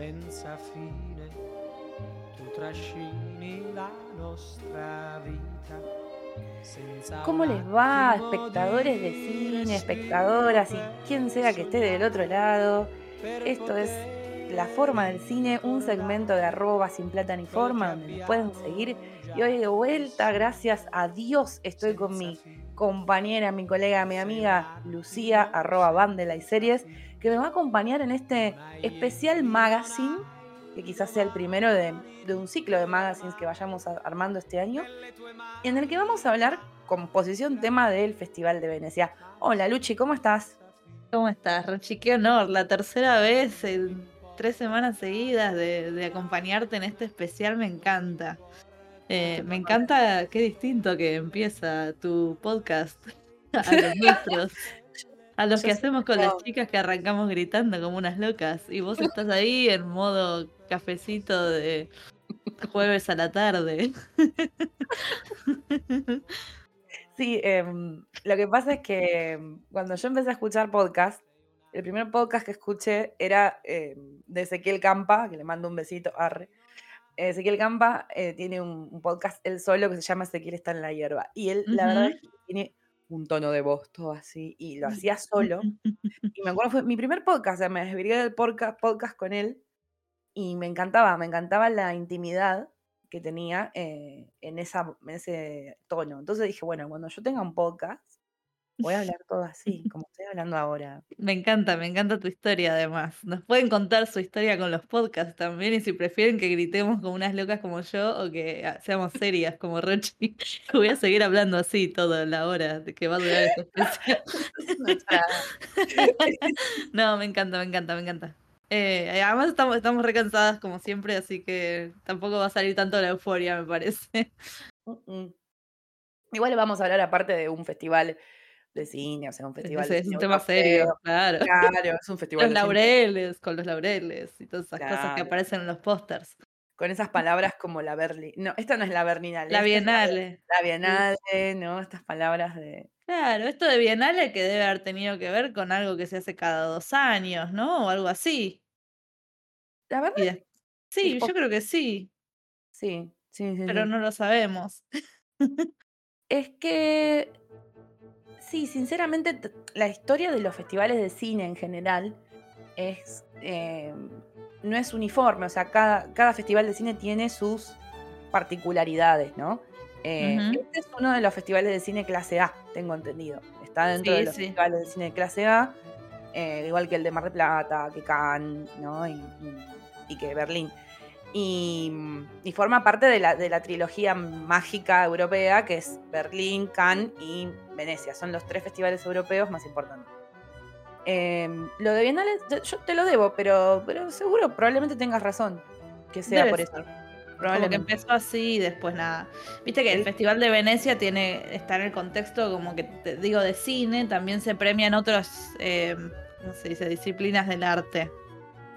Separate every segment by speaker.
Speaker 1: senza fine, tu trascini la nostra vita.
Speaker 2: ¿Cómo les va, espectadores de cine, espectadoras y quien sea que esté del otro lado? Esto es La Forma del Cine, un segmento de arroba sin plata ni forma, donde me pueden seguir. Y hoy de vuelta, gracias a Dios, estoy con mi compañera, mi colega, mi amiga Lucía, arroba Bandela y Series, que me va a acompañar en este especial magazine, que quizás sea el primero de, un ciclo de magazines que vayamos armando este año, en el que vamos a hablar composición tema del Festival de Venecia. Hola Luchi, ¿cómo estás?
Speaker 3: ¿Cómo estás, Rochi? Qué honor, la tercera vez en tres semanas seguidas de, acompañarte en este especial, me encanta. Eh, me encanta qué distinto que empieza tu podcast a los nuestros. A los que hacemos con las chicas que arrancamos gritando como unas locas. Y vos estás ahí en modo cafecito de jueves a la tarde.
Speaker 2: Sí, em, lo que pasa es que em, cuando yo empecé a escuchar podcast, el primer podcast que escuché era em, de Ezequiel Campa, que le mando un besito, arre. Ezequiel Campa eh, tiene un, podcast él solo que se llama Ezequiel está en la hierba. Y él, la verdad, es que tiene un tono de voz todo así, y lo hacía solo. Y me acuerdo, fue mi primer podcast, o sea, me desvirgué del podcast, podcast con él, y me encantaba, me encantaba la intimidad que tenía eh, en, esa, ese tono. Entonces dije, bueno, cuando yo tenga un podcast, voy a hablar todo así, como estoy hablando ahora.
Speaker 3: Me encanta, me encanta tu historia además. Nos pueden contar su historia con los podcasts también y si prefieren que gritemos como unas locas como yo o que seamos serias como Rochi, voy a seguir hablando así toda la hora que va a durar esta especial. no, me encanta, me encanta, me encanta. Eh, además estamos, estamos recansadas como siempre, así que tampoco va a salir tanto la euforia, me parece.
Speaker 2: Igual vamos a hablar aparte de un festival de cine, o sea, un festival
Speaker 3: es, un tema serio, claro.
Speaker 2: Claro, es un festival.
Speaker 3: Los laureles, con los laureles y todas esas cosas que aparecen en los pósters.
Speaker 2: Con esas palabras como la Berlin. No, esta no es la Berlinale.
Speaker 3: La Bienale.
Speaker 2: La, Bienale, ¿no? Estas palabras de.
Speaker 3: Claro, esto de Bienale que debe haber tenido que ver con algo que se hace cada dos años, ¿no? O algo así.
Speaker 2: La verdad.
Speaker 3: Sí, yo creo que sí.
Speaker 2: Sí, sí, sí.
Speaker 3: Pero no lo sabemos.
Speaker 2: es que. Sí, sinceramente, la historia de los festivales de cine en general es. Eh, no es uniforme, o sea, cada, cada festival de cine tiene sus particularidades, ¿no? Eh, este es uno de los festivales de cine clase A, tengo entendido. Está dentro de los festivales de cine clase A, eh, igual que el de Mar del Plata, que Cannes, ¿no? y, y que Berlín. Y, forma parte de la, de la, trilogía mágica europea que es Berlín, Cannes y Venecia. Son los tres festivales europeos más importantes. Em, lo de Bienales, yo, te lo debo, pero, pero seguro, probablemente tengas razón que sea por eso.
Speaker 3: Como que empezó así y después nada. Viste que el Festival de Venecia tiene está en el contexto, como que te digo, de cine, también se premian otras, eh, ¿cómo se dice?, disciplinas del arte,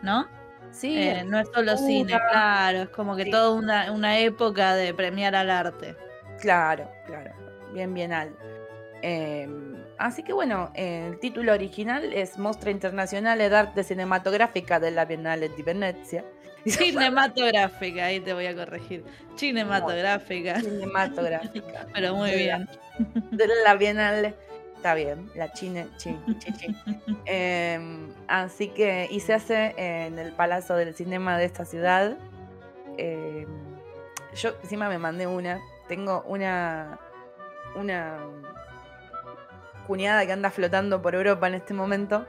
Speaker 3: ¿no?
Speaker 2: Sí.
Speaker 3: Eh, no es solo cine, claro, es como que toda una, una, época de premiar al arte.
Speaker 2: Claro, claro, bien bienal. Eh, así que bueno, el título original es Mostra Internacional de Arte Cinematográfica de la Bienale di Venezia.
Speaker 3: Cinematográfica, ahí te voy a corregir. Cinematográfica.
Speaker 2: Cinematográfica.
Speaker 3: Pero muy bien.
Speaker 2: De la Bienale está bien, la chine, chi, em, así que, y se hace en el Palacio del Cinema de esta ciudad. Em, yo encima me mandé una, tengo una, una cuñada que anda flotando por Europa en este momento.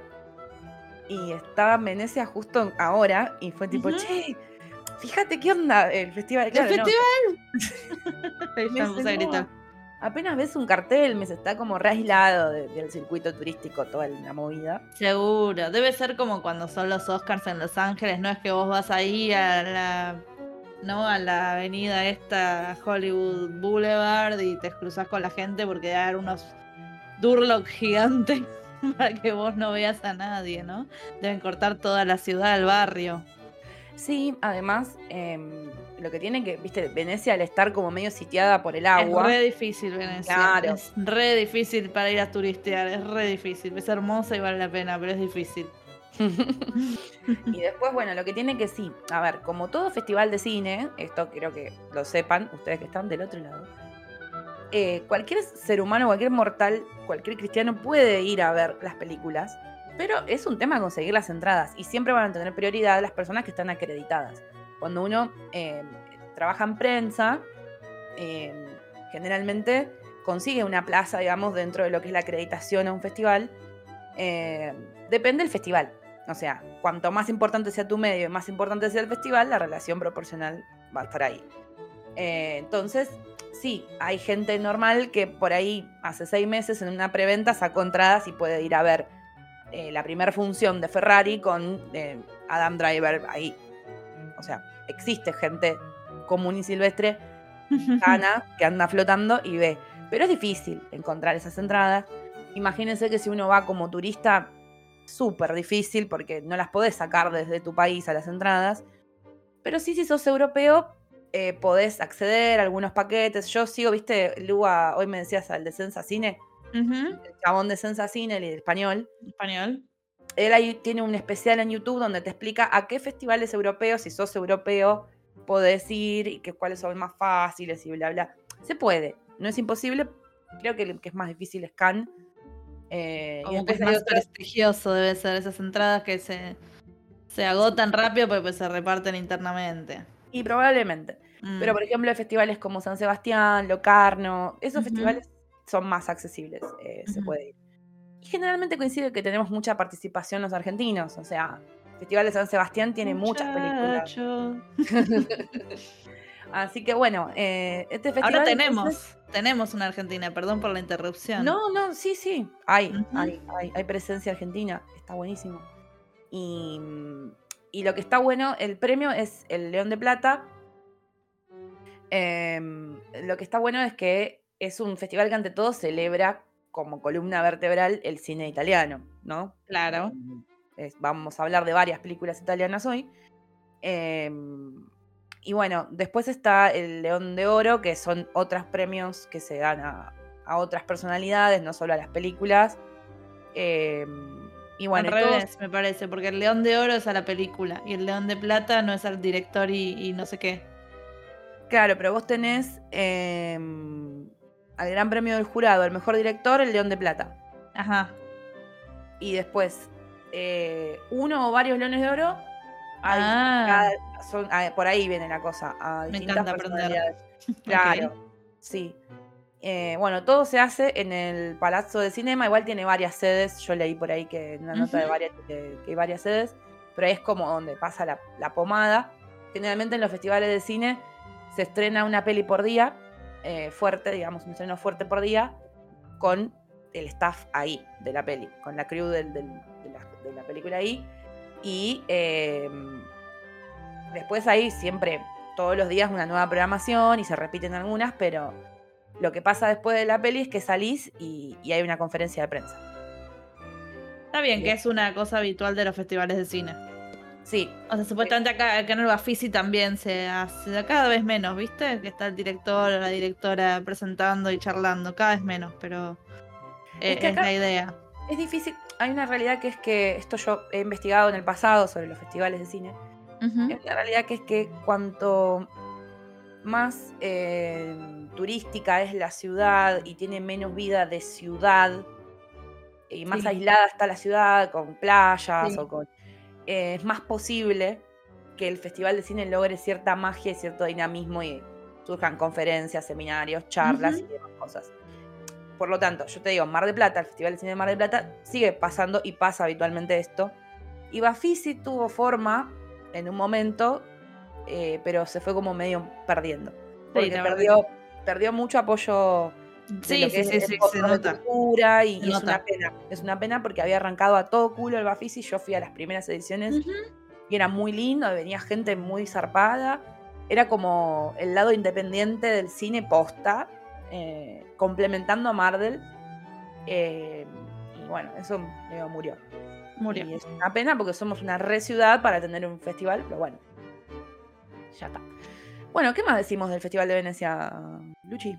Speaker 2: Y estaba en Venecia justo ahora y fue tipo, che, fíjate qué onda el festival.
Speaker 3: ¿El festival?
Speaker 2: apenas ves un cartel, me está como re aislado del circuito turístico, toda la movida.
Speaker 3: Seguro, debe ser como cuando son los Oscars en Los Ángeles, no es que vos vas ahí a la ¿no? a la avenida esta Hollywood Boulevard y te cruzas con la gente porque hay unos Durlock gigantes para que vos no veas a nadie, ¿no? Deben cortar toda la ciudad, el barrio.
Speaker 2: Sí, además, em, lo que tiene que, viste, Venecia al estar como medio sitiada por el agua.
Speaker 3: Es re difícil Venecia. Claro. Es re difícil para ir a turistear, es re difícil. Es hermosa y vale la pena, pero es difícil.
Speaker 2: y después, bueno, lo que tiene que sí, a ver, como todo festival de cine, esto quiero que lo sepan ustedes que están del otro lado, eh, cualquier ser humano, cualquier mortal, cualquier cristiano puede ir a ver las películas, pero es un tema conseguir las entradas y siempre van a tener prioridad las personas que están acreditadas. Cuando uno eh, trabaja en prensa, eh, generalmente consigue una plaza, digamos, dentro de lo que es la acreditación a un festival. depende del festival. O sea, cuanto más importante sea tu medio y más importante sea el festival, la relación proporcional va a estar ahí. Eh, entonces, sí, hay gente normal que por ahí hace seis meses en una preventa sacó entradas y puede ir a ver eh, la primera función de Ferrari con eh, Adam Driver ahí. O sea, existe gente común y silvestre, sana, que anda flotando y ve. Pero es difícil encontrar esas entradas. Imagínense que si uno va como turista, súper difícil porque no las podés sacar desde tu país a las entradas. Pero sí, si sos europeo, eh, podés acceder a algunos paquetes. Yo sigo, viste, Lua, hoy me decías al de Sensa Cine, el chabón de Sensa Cine, el español.
Speaker 3: Español.
Speaker 2: Él ahí tiene un especial en YouTube donde te explica a qué festivales europeos, si sos europeo, podés ir y que, cuáles son más fáciles y bla, bla. Se puede, no es imposible. Creo que el que es más difícil es Cannes
Speaker 3: eh, Como que es más prestigioso debe ser esas entradas que se, se agotan rápido porque pues, se reparten internamente.
Speaker 2: Y probablemente. Pero mm. por ejemplo, festivales como San Sebastián, Locarno, esos festivales son más accesibles, eh, se puede ir. Y generalmente coincide que tenemos mucha participación los argentinos, o sea, Festival de San Sebastián tiene muchas películas. Así que bueno, eh, este festival.
Speaker 3: Ahora tenemos, tenemos una Argentina, perdón por la interrupción.
Speaker 2: No, no, sí, sí. Hay, hay, hay, presencia argentina, está buenísimo. Y, lo que está bueno, el premio es el León de Plata. Em, lo que está bueno es que es un festival que ante todo celebra como columna vertebral el cine italiano, ¿no?
Speaker 3: Claro.
Speaker 2: vamos a hablar de varias películas italianas hoy. Eh, y bueno, después está el León de Oro, que son otros premios que se dan a, otras personalidades, no solo a las películas.
Speaker 3: Em, y bueno, al revés, me parece, porque el León de Oro es a la película y el León de Plata no es al director y, no sé qué.
Speaker 2: Claro, pero vos tenés em, al Gran Premio del Jurado, el mejor director, el León de Plata.
Speaker 3: Ajá.
Speaker 2: Y después, eh, uno o varios Leones de Oro
Speaker 3: ah.
Speaker 2: Ah, por ahí viene la cosa.
Speaker 3: Me encanta aprender.
Speaker 2: Claro, sí. Eh, bueno, todo se hace en el Palazzo de Cinema. Igual tiene varias sedes. Yo leí por ahí que una nota de varias, que, hay varias sedes. Pero ahí es como donde pasa la, pomada. Generalmente en los festivales de cine se estrena una peli por día. Eh, fuerte, digamos, un estreno fuerte por día. Con el staff ahí de la peli. Con la crew de, la, película ahí. Y. Em, Después hay siempre, todos los días, una nueva programación y se repiten algunas, pero lo que pasa después de la peli es que salís y, hay una conferencia de prensa.
Speaker 3: Está bien, que es una cosa habitual de los festivales de cine.
Speaker 2: Sí.
Speaker 3: O sea, supuestamente acá, acá en el Bafisi también se hace cada vez menos, ¿viste? Que está el director o la directora presentando y charlando, cada vez menos, pero es, es la idea.
Speaker 2: Es difícil, hay una realidad que es que esto yo he investigado en el pasado sobre los festivales de cine la realidad que es que cuanto más eh, turística es la ciudad y tiene menos vida de ciudad y más aislada está la ciudad con playas o con eh, es más posible que el festival de cine logre cierta magia y cierto dinamismo y surjan conferencias, seminarios, charlas y demás cosas. Por lo tanto, yo te digo, Mar de Plata, el Festival de Cine de Mar de Plata, sigue pasando y pasa habitualmente esto. Y Bafisi tuvo forma en un momento, eh, pero se fue como medio perdiendo. Porque perdió, perdió mucho apoyo
Speaker 3: sí, sí, sí, sí,
Speaker 2: se nota. y, es una pena. Es una pena porque había arrancado a todo culo el Bafisi. Yo fui a las primeras ediciones y era muy lindo, venía gente muy zarpada. Era como el lado independiente del cine posta, eh, complementando a Marvel. Eh, y bueno, eso murió.
Speaker 3: Murió.
Speaker 2: Y es una pena porque somos una re ciudad para tener un festival, pero bueno. Ya está. Bueno, ¿qué más decimos del Festival de Venecia, Luchi?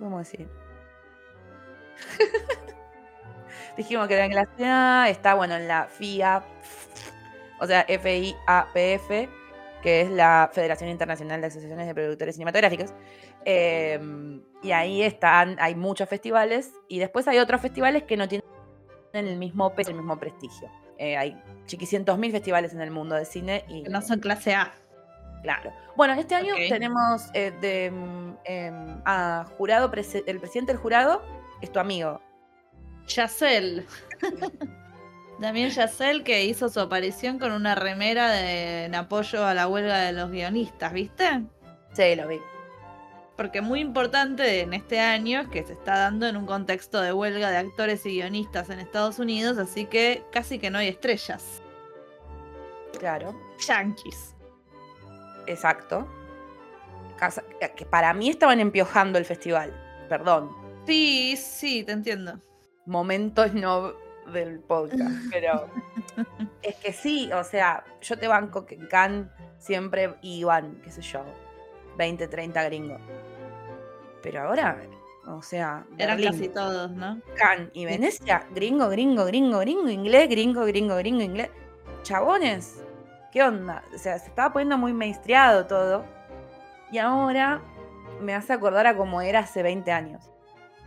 Speaker 2: ¿Qué podemos decir? Dijimos que era en clase A, está bueno en la FIA, o sea, FIAPF, que es la Federación Internacional de Asociaciones de Productores Cinematográficos. Em, y ahí están, hay muchos festivales, y después hay otros festivales que no tienen el mismo peso, el mismo prestigio. Eh, hay chiquicientos mil festivales en el mundo de cine y
Speaker 3: no son clase A.
Speaker 2: Claro. Bueno, este año tenemos eh, de, mm, em, a jurado, prese- el presidente del jurado es tu amigo.
Speaker 3: Yacel. También Yacel que hizo su aparición con una remera de, en apoyo a la huelga de los guionistas, ¿viste?
Speaker 2: Sí, lo vi.
Speaker 3: Porque muy importante en este año es que se está dando en un contexto de huelga de actores y guionistas en Estados Unidos, así que casi que no hay estrellas.
Speaker 2: Claro,
Speaker 3: Yankees.
Speaker 2: Exacto. Casa- que para mí estaban empiojando el festival. Perdón.
Speaker 3: Sí, sí, te entiendo.
Speaker 2: Momentos no del podcast, pero es que sí, o sea, yo te banco que en Cannes siempre iban, qué sé yo, 20, 30 gringos. Pero ahora, o sea,
Speaker 3: Eran
Speaker 2: Berlín,
Speaker 3: casi todos, ¿no?
Speaker 2: Cannes y Venecia, gringo, gringo, gringo, gringo, inglés, gringo, gringo, gringo, inglés. Chabones, ¿qué onda? O sea, se estaba poniendo muy mainstreado todo. Y ahora me hace acordar a como era hace 20 años.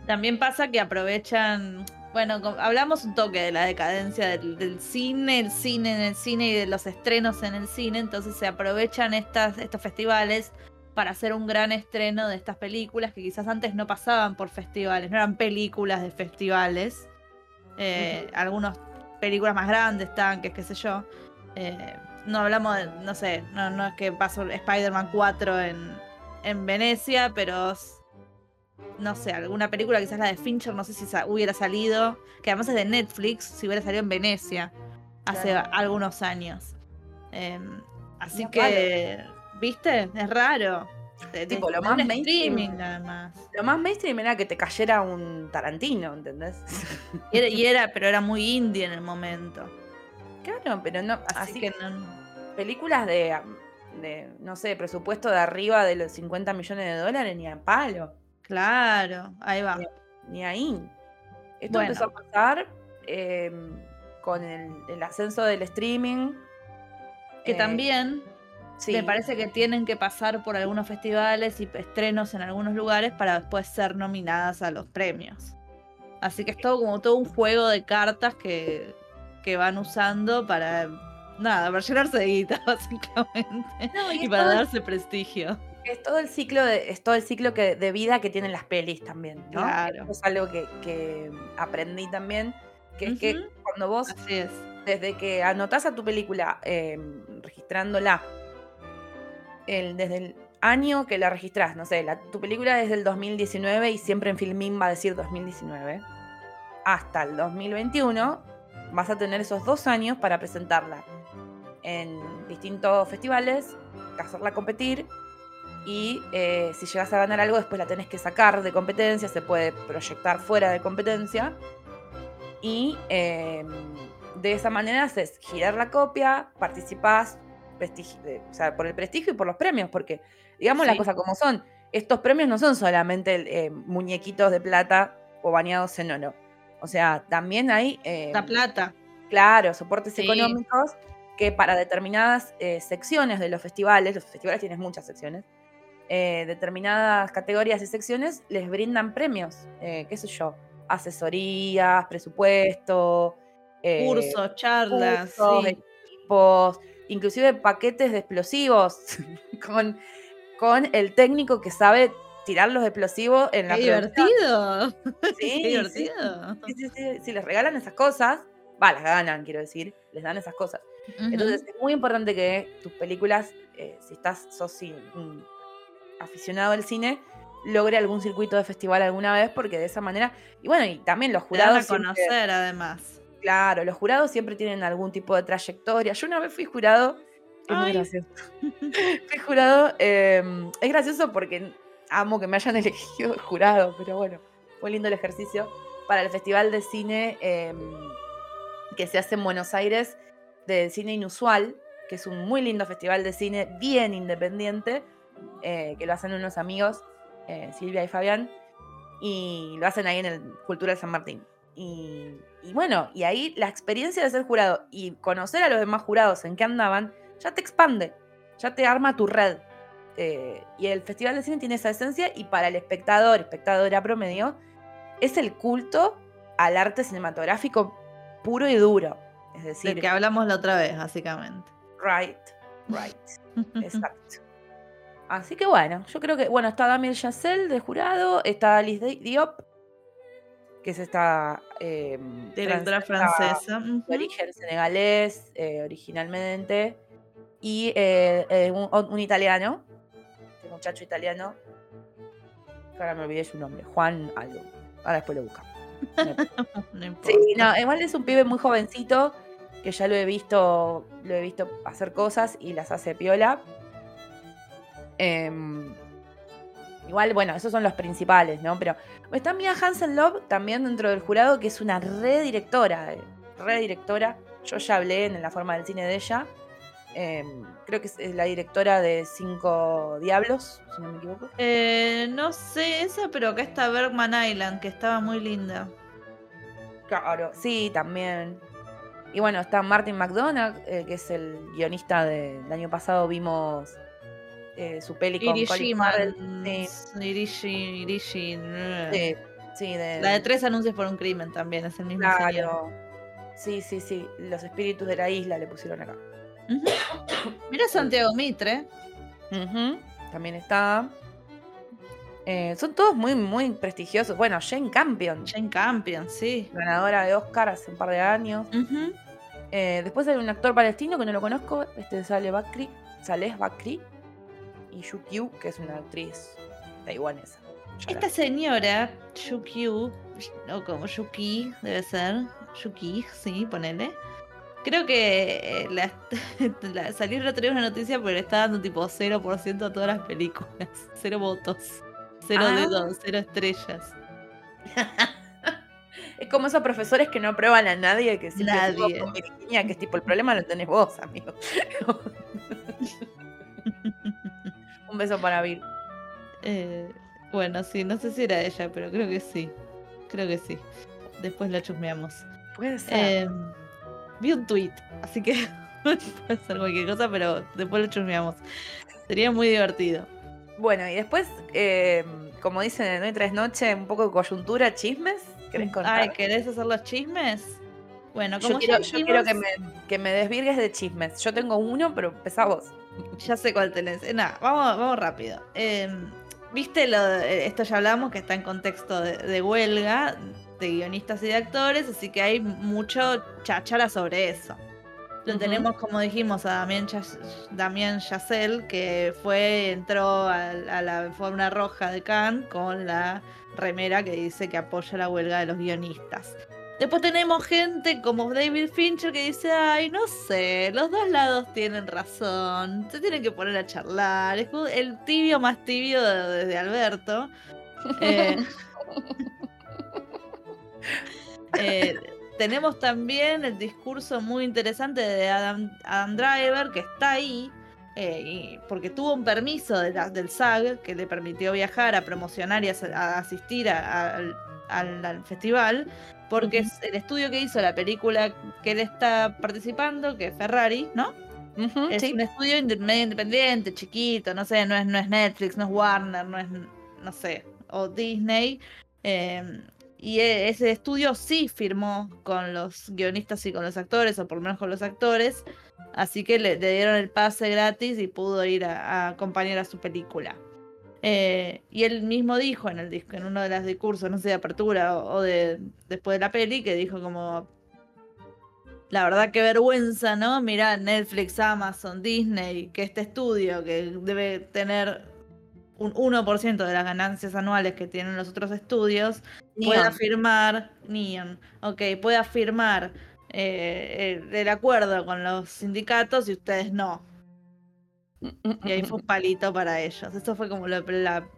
Speaker 3: También pasa que aprovechan, bueno, hablamos un toque de la decadencia del, del cine, el cine en el cine y de los estrenos en el cine, entonces se aprovechan estas, estos festivales para hacer un gran estreno de estas películas que quizás antes no pasaban por festivales, no eran películas de festivales. Eh, Algunas películas más grandes, tanques, qué sé yo. Eh, no hablamos de, no sé, no, no es que pasó Spider-Man 4 en, en Venecia, pero no sé, alguna película, quizás la de Fincher, no sé si sa- hubiera salido, que además es de Netflix, si hubiera salido en Venecia hace
Speaker 2: Claro.
Speaker 3: algunos años. Em, así
Speaker 2: No,
Speaker 3: que, ¿viste? Es raro. De- de-
Speaker 2: Tipo, lo más mainstream.
Speaker 3: streaming además.
Speaker 2: Lo más mainstream era que te cayera un Tarantino, ¿entendés?
Speaker 3: Y era, y era- pero era muy indie en el momento.
Speaker 2: Claro, pero no.
Speaker 3: Así,
Speaker 2: Así,
Speaker 3: que no.
Speaker 2: películas de, de, no sé, presupuesto de arriba de los 50 millones de dólares, ni a palo.
Speaker 3: Claro, ahí va.
Speaker 2: Bien. ni ahí. Esto
Speaker 3: Bueno.
Speaker 2: empezó a pasar eh, con el, el ascenso del streaming.
Speaker 3: Que
Speaker 2: eh,
Speaker 3: también
Speaker 2: sí,
Speaker 3: me parece que tienen que pasar por algunos festivales y estrenos en algunos lugares para después ser nominadas a los premios. Así que es todo como todo un juego de cartas que, que van usando para nada, para llenarse de guita, básicamente.
Speaker 2: No, y
Speaker 3: para
Speaker 2: el-
Speaker 3: darse prestigio.
Speaker 2: es todo el ciclo de, es todo el ciclo que, de vida que tienen las pelis también, ¿no?
Speaker 3: Claro.
Speaker 2: Es algo que, que aprendí también, que es que cuando vos,
Speaker 3: Así es.
Speaker 2: desde que anotás a tu película eh, registrándola, el- desde el año que la registrás, no sé, la- tu película es del 2019 y siempre en Filmin va a decir 2019, hasta el 2021 vas a tener esos dos años para presentarla en distintos festivales, hacerla competir y eh, si llegas a ganar algo después la tenés que sacar de competencia, se puede proyectar fuera de competencia y eh, de esa manera haces girar la copia, participás o sea, por el prestigio y por los premios, porque digamos las
Speaker 3: Sí.
Speaker 2: cosas como son, estos premios no son solamente eh, muñequitos de plata o bañados en oro. O sea, también hay, eh,
Speaker 3: La plata.
Speaker 2: claro, soportes
Speaker 3: Sí.
Speaker 2: económicos que para determinadas eh, secciones de los festivales, los festivales tienen muchas secciones, eh, determinadas categorías y secciones les brindan premios, qué sé yo, asesorías, presupuesto,
Speaker 3: Cursos, charlas.
Speaker 2: cursos,
Speaker 3: sí.
Speaker 2: equipos, inclusive paquetes de explosivos con, con el técnico que sabe tirar los explosivos en la
Speaker 3: Qué divertido.
Speaker 2: Sí,
Speaker 3: Qué divertido.
Speaker 2: sí, sí, sí, si les regalan esas cosas, va, las ganan, quiero decir, les dan esas cosas. Entonces es muy importante que tus películas, eh, si estás, sos un aficionado al cine, logre algún circuito de festival alguna vez, porque de esa manera, y bueno, y también los
Speaker 3: Te dan a
Speaker 2: jurados, siempre-
Speaker 3: conocer además.
Speaker 2: claro, los jurados siempre tienen algún tipo de trayectoria. Yo una vez fui jurado, es muy gracioso. fui jurado, eh, es gracioso porque amo que me hayan elegido jurado, pero bueno, fue lindo el ejercicio para el Festival de Cine eh, que se hace en Buenos Aires de cine inusual, que es un muy lindo festival de cine bien independiente, eh, que lo hacen unos amigos, eh, Silvia y Fabián, y lo hacen ahí en el Cultural San Martín. Y, y bueno, y ahí la experiencia de ser jurado y conocer a los demás jurados en qué andaban, ya te expande, ya te arma tu red. Eh, y el Festival de Cine tiene esa esencia y para el espectador, espectadora promedio, es el culto al arte cinematográfico puro y duro. Es decir,
Speaker 3: Del que hablamos la otra vez, básicamente.
Speaker 2: right, right, exacto. Así que bueno, yo creo que, bueno, está Damien Chazelle de jurado, está Alice Di- Diop, que es esta eh,
Speaker 3: Directora
Speaker 2: francesa de origen senegalés eh, originalmente, y eh, un, un italiano, muchacho italiano, que ahora me olvidé su nombre, Juan algo, ahora después lo buscamos.
Speaker 3: No importa.
Speaker 2: Sí, no, igual es un pibe muy jovencito, que ya lo he visto, lo he visto hacer cosas y las hace piola. Em, igual, bueno, esos son los principales, ¿no? Pero está Mia Hansen Love también dentro del jurado, que es una redirectora, eh, redirectora. Yo ya hablé en la forma del cine de ella. Em, creo que es es la directora de Cinco Diablos, si no me equivoco.
Speaker 3: Eh, no sé esa, pero acá está Bergman Island, que estaba muy linda.
Speaker 2: Claro, sí, también. Y bueno, está Martin McDonagh, eh, que es el guionista de- del año pasado. Vimos eh, su peli con Colin. Farrell. Sí,
Speaker 3: Irishi, Irishi.
Speaker 2: sí, sí, de,
Speaker 3: La de tres anuncios por un crimen también, es el mismo señor.
Speaker 2: Claro. Sí, sí, sí. Los espíritus de la isla le pusieron acá.
Speaker 3: Mira Santiago Mitre.
Speaker 2: También está. Eh, son todos muy, muy prestigiosos. Bueno, Jane Campion,
Speaker 3: Jane Campion, sí.
Speaker 2: ganadora de Oscar hace un par de años. Eh, después hay un actor palestino que no lo conozco, este es Saleh Bakri, Saleh Bakri, y Yu Qiu, que es una actriz taiwanesa.
Speaker 3: Esta señora, Yukyu, o como Yuki, debe ser. Yuki, sí, ponele. Creo que eh, la, la- salió el otro día una noticia le está dando tipo 0% a todas las películas. Cero votos. Cero
Speaker 2: Ah.
Speaker 3: dedos, cero estrellas.
Speaker 2: Es como esos profesores que no aprueban a nadie, que siempre
Speaker 3: Nadie.
Speaker 2: con Virginia, que es tipo, el problema lo tenés vos, amigo. un beso para Vir.
Speaker 3: Eh, bueno, sí, no sé si era ella, pero creo que sí. Creo que sí. Después la chusmeamos.
Speaker 2: Puede ser.
Speaker 3: Eh, vi un tweet, así que puede ser cualquier cosa, pero después lo chusmeamos. Sería muy divertido.
Speaker 2: Bueno, y después, eh, como dicen en Hoy Tres Noches, un poco de coyuntura, chismes. ¿Querés contar?
Speaker 3: Ay, ¿querés hacer los chismes? Bueno, como
Speaker 2: yo quiero, yo quiero que, me, que me desvirgues de chismes. Yo tengo uno, pero empezá vos.
Speaker 3: Ya sé cuál tenés. Eh, nada, vamos, vamos rápido. Eh, Viste, lo, esto ya hablamos, que está en contexto de, de huelga de guionistas y de actores, así que hay mucho cháchara sobre eso. Lo tenemos, como dijimos, a Damián, Chas- Damián Chazelle, que fue, entró a, a la alfombra roja de Cannes con la remera que dice que apoya la huelga de los guionistas. Después tenemos gente como David Fincher que dice, ay, no sé, los dos lados tienen razón, se tienen que poner a charlar. Es el tibio más tibio de, de Alberto. Eh, eh, tenemos también el discurso muy interesante de Adam, Adam Driver, que está ahí, eh, y- porque tuvo un permiso de la- del SAG que le permitió viajar a promocionar y a, a asistir a- al, al- al festival, porque es el estudio que hizo la película que él está participando, que es Ferrari, ¿no? Es
Speaker 2: sí.
Speaker 3: un estudio medio independiente, chiquito, no sé, no es, no es Netflix, no es Warner, no es, no sé, o Disney. eh, y e- ese estudio sí firmó con los guionistas y con los actores, o por lo menos con los actores. Así que le, dieron el pase gratis y pudo ir a, a acompañar a su película. Eh, y él mismo dijo en el disco, en uno de los discursos, no sé, de apertura o, o de después de la peli, que dijo como la verdad qué vergüenza, ¿no? Mirá, Netflix, Amazon, Disney, que este estudio que debe tener un 1% de las ganancias anuales que tienen los otros estudios, pueda
Speaker 2: Neon.
Speaker 3: firmar, Neon, ok, pueda firmar eh, el, el acuerdo con los sindicatos y ustedes no. Y ahí fue un palito para ellos. Eso fue como lo- la-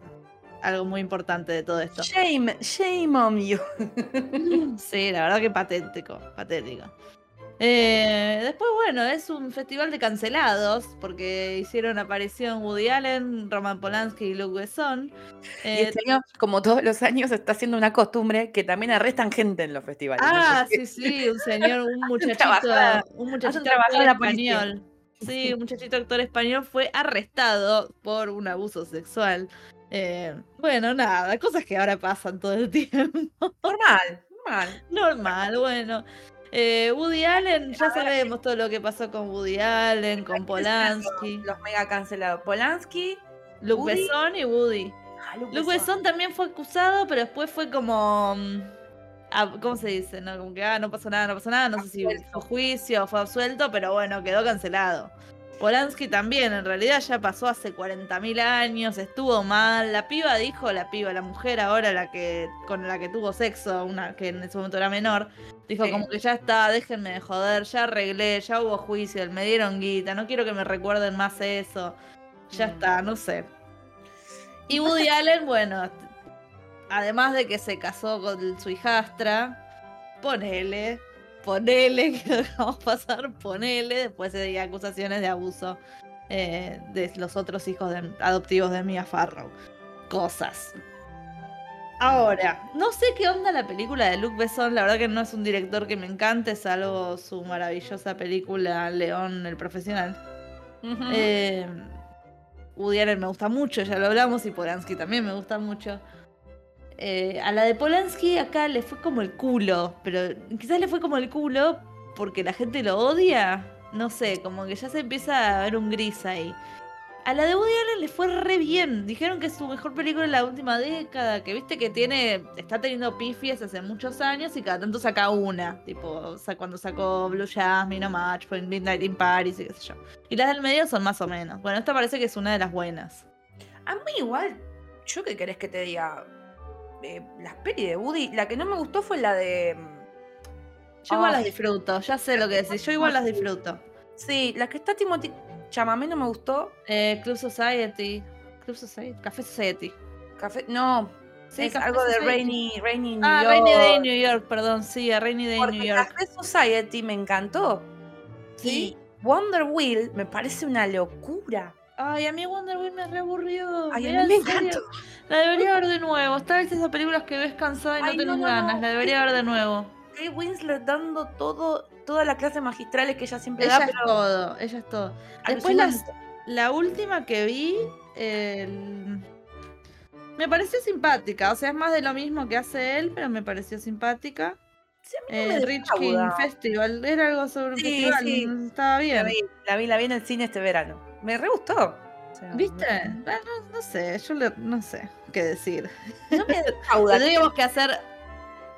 Speaker 3: algo muy importante de todo esto.
Speaker 2: Shame, shame on you.
Speaker 3: Sí, la verdad que patético, patético. Eh, después, bueno, es un festival de cancelados, porque hicieron aparición Woody Allen, Roman Polanski y Luke Besson.
Speaker 2: y este año, como todos los años, está haciendo una costumbre que también arrestan gente en los festivales.
Speaker 3: Ah, sí, sí, un señor, un muchachito, un muchachito español. Sí, un muchachito actor español fue arrestado por un abuso sexual. Eh, bueno, nada, cosas que ahora pasan todo el tiempo.
Speaker 2: Normal, normal.
Speaker 3: Normal, bueno. Eh, Woody Allen, ya sabemos todo lo que pasó con Woody Allen, con Polanski.
Speaker 2: Los mega cancelados. Polanski,
Speaker 3: Luke Besson y Woody. Ah, Luke, Besson también fue acusado, pero después fue como. Mm, ah, ¿Cómo se dice? ¿No? Como que ah, no pasó nada, no pasó nada. No sé si fue juicio o fue absuelto, pero bueno, quedó cancelado. Polanski también, en realidad ya pasó hace 40.000 años, estuvo mal. La piba dijo, la piba, la mujer ahora, la que con la que tuvo sexo, una que en ese momento era menor, dijo como que ya está, déjenme de joder, ya arreglé, ya hubo juicio, me dieron guita, no quiero que me recuerden más eso. Ya mm. está, no sé. Y Woody Allen, bueno, además de que se casó con su hijastra, ponele, ponele que lo dejamos pasar, ponele, después de acusaciones de abuso eh, de los otros hijos adoptivos de Mia Farrow. Cosas. Ahora, no sé qué onda la película de Luc Besson, la verdad que no es un director que me encante, salvo su maravillosa película León el Profesional. Eh, Woody Allen me gusta mucho, ya lo hablamos, y Polanski también me gusta mucho. Eh, a la de Polanski acá le fue como el culo, pero quizás le fue como el culo porque la gente lo odia. No sé, como que ya se empieza a ver un gris ahí. A la de Woody Allen le fue re bien. Dijeron que es su mejor película en la última década. Que viste que tiene. Está teniendo pifias hace muchos años y cada tanto saca una. Tipo, cuando sacó Blue Jasmine o Match, fue Midnight in Paris y qué sé yo. Y las del medio son más o menos. Bueno, esta parece que es una de las buenas.
Speaker 2: A mí igual. ¿Yo qué querés que te diga? Eh, las pelis de Woody, la que no me gustó fue la de. Mm,
Speaker 3: Yo igual las disfruto, ya sé lo que decís, yo igual las disfruto.
Speaker 2: Sí, la que está Timothy Chamamé no me gustó.
Speaker 3: Eh, Club Society. Club Society. Café Society.
Speaker 2: Café. No. Sí, es algo de Rainy, Rainy New
Speaker 3: ah,
Speaker 2: York.
Speaker 3: Rainy Day New York, perdón, sí, a Rainy Day New York.
Speaker 2: Café Society me encantó.
Speaker 3: Sí.
Speaker 2: Y Wonder Wheel me parece una locura.
Speaker 3: Ay, a mí Wonder Woman me reaburrió.
Speaker 2: Ay, a mí me encantó.
Speaker 3: La debería ver de nuevo. Esta vez esas películas que ves cansada y no tenés ganas. La debería ver de nuevo.
Speaker 2: Kate Winslet dando todo, toda la clase magistrales que ella siempre
Speaker 3: ella
Speaker 2: da.
Speaker 3: Ella es todo, ella es todo. Después la última que vi, me pareció simpática. O sea, es más de lo mismo que hace él, pero me pareció simpática.
Speaker 2: Sí, eh,
Speaker 3: Rich King Festival, era algo sobre un festival, estaba bien.
Speaker 2: La vi, la vi, la vi en el cine este verano me re gustó.
Speaker 3: ¿Viste? No, sé, yo no sé qué decir.
Speaker 2: No me
Speaker 3: Tendríamos que hacer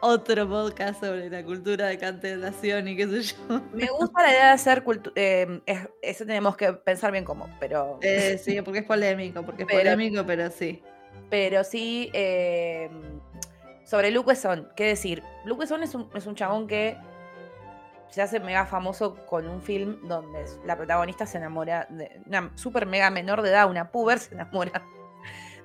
Speaker 3: otro podcast sobre la cultura de cancelación y qué sé yo.
Speaker 2: Me gusta la idea de hacer cultura. Eh, eso tenemos que pensar bien cómo, pero.
Speaker 3: Eh, sí, porque es polémico, porque es polémico, pero sí.
Speaker 2: Pero sí. Eh, sobre Luke Wesson, ¿qué decir? Luke Wesson es un, es un chabón que se hace mega famoso con un film donde la protagonista se enamora de una super mega menor de edad, una puber, se enamora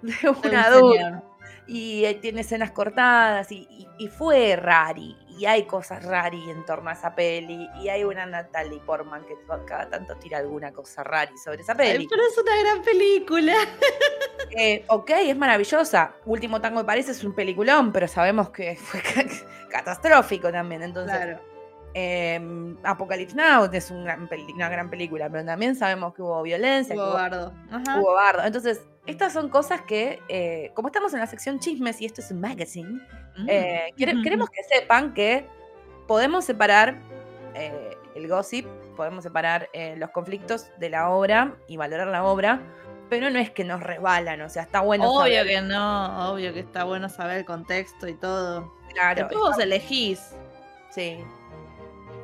Speaker 2: de un adulto. Y tiene escenas cortadas y, fue rari. Y hay cosas rari en torno a esa peli. Y hay una Natalie Portman que cada tanto tira alguna cosa rari sobre esa peli.
Speaker 3: pero es una gran película.
Speaker 2: Eh, ok, es maravillosa. Último Tango de París es un peliculón, pero sabemos que fue catastrófico también. Entonces, claro eh, Apocalypse Now es una gran película, pero también sabemos que hubo violencia.
Speaker 3: Hubo bardo.
Speaker 2: Hubo bardo. Entonces, estas son cosas que, eh, como estamos en la sección chismes y esto es un magazine, mm. eh, queremos que sepan que podemos separar eh, el gossip, podemos separar los conflictos de la obra y valorar la obra, pero no es que nos resbalan, o sea, está bueno
Speaker 3: Obvio que no, obvio que está bueno saber el contexto y todo.
Speaker 2: Claro.
Speaker 3: Después vos elegís.
Speaker 2: Sí.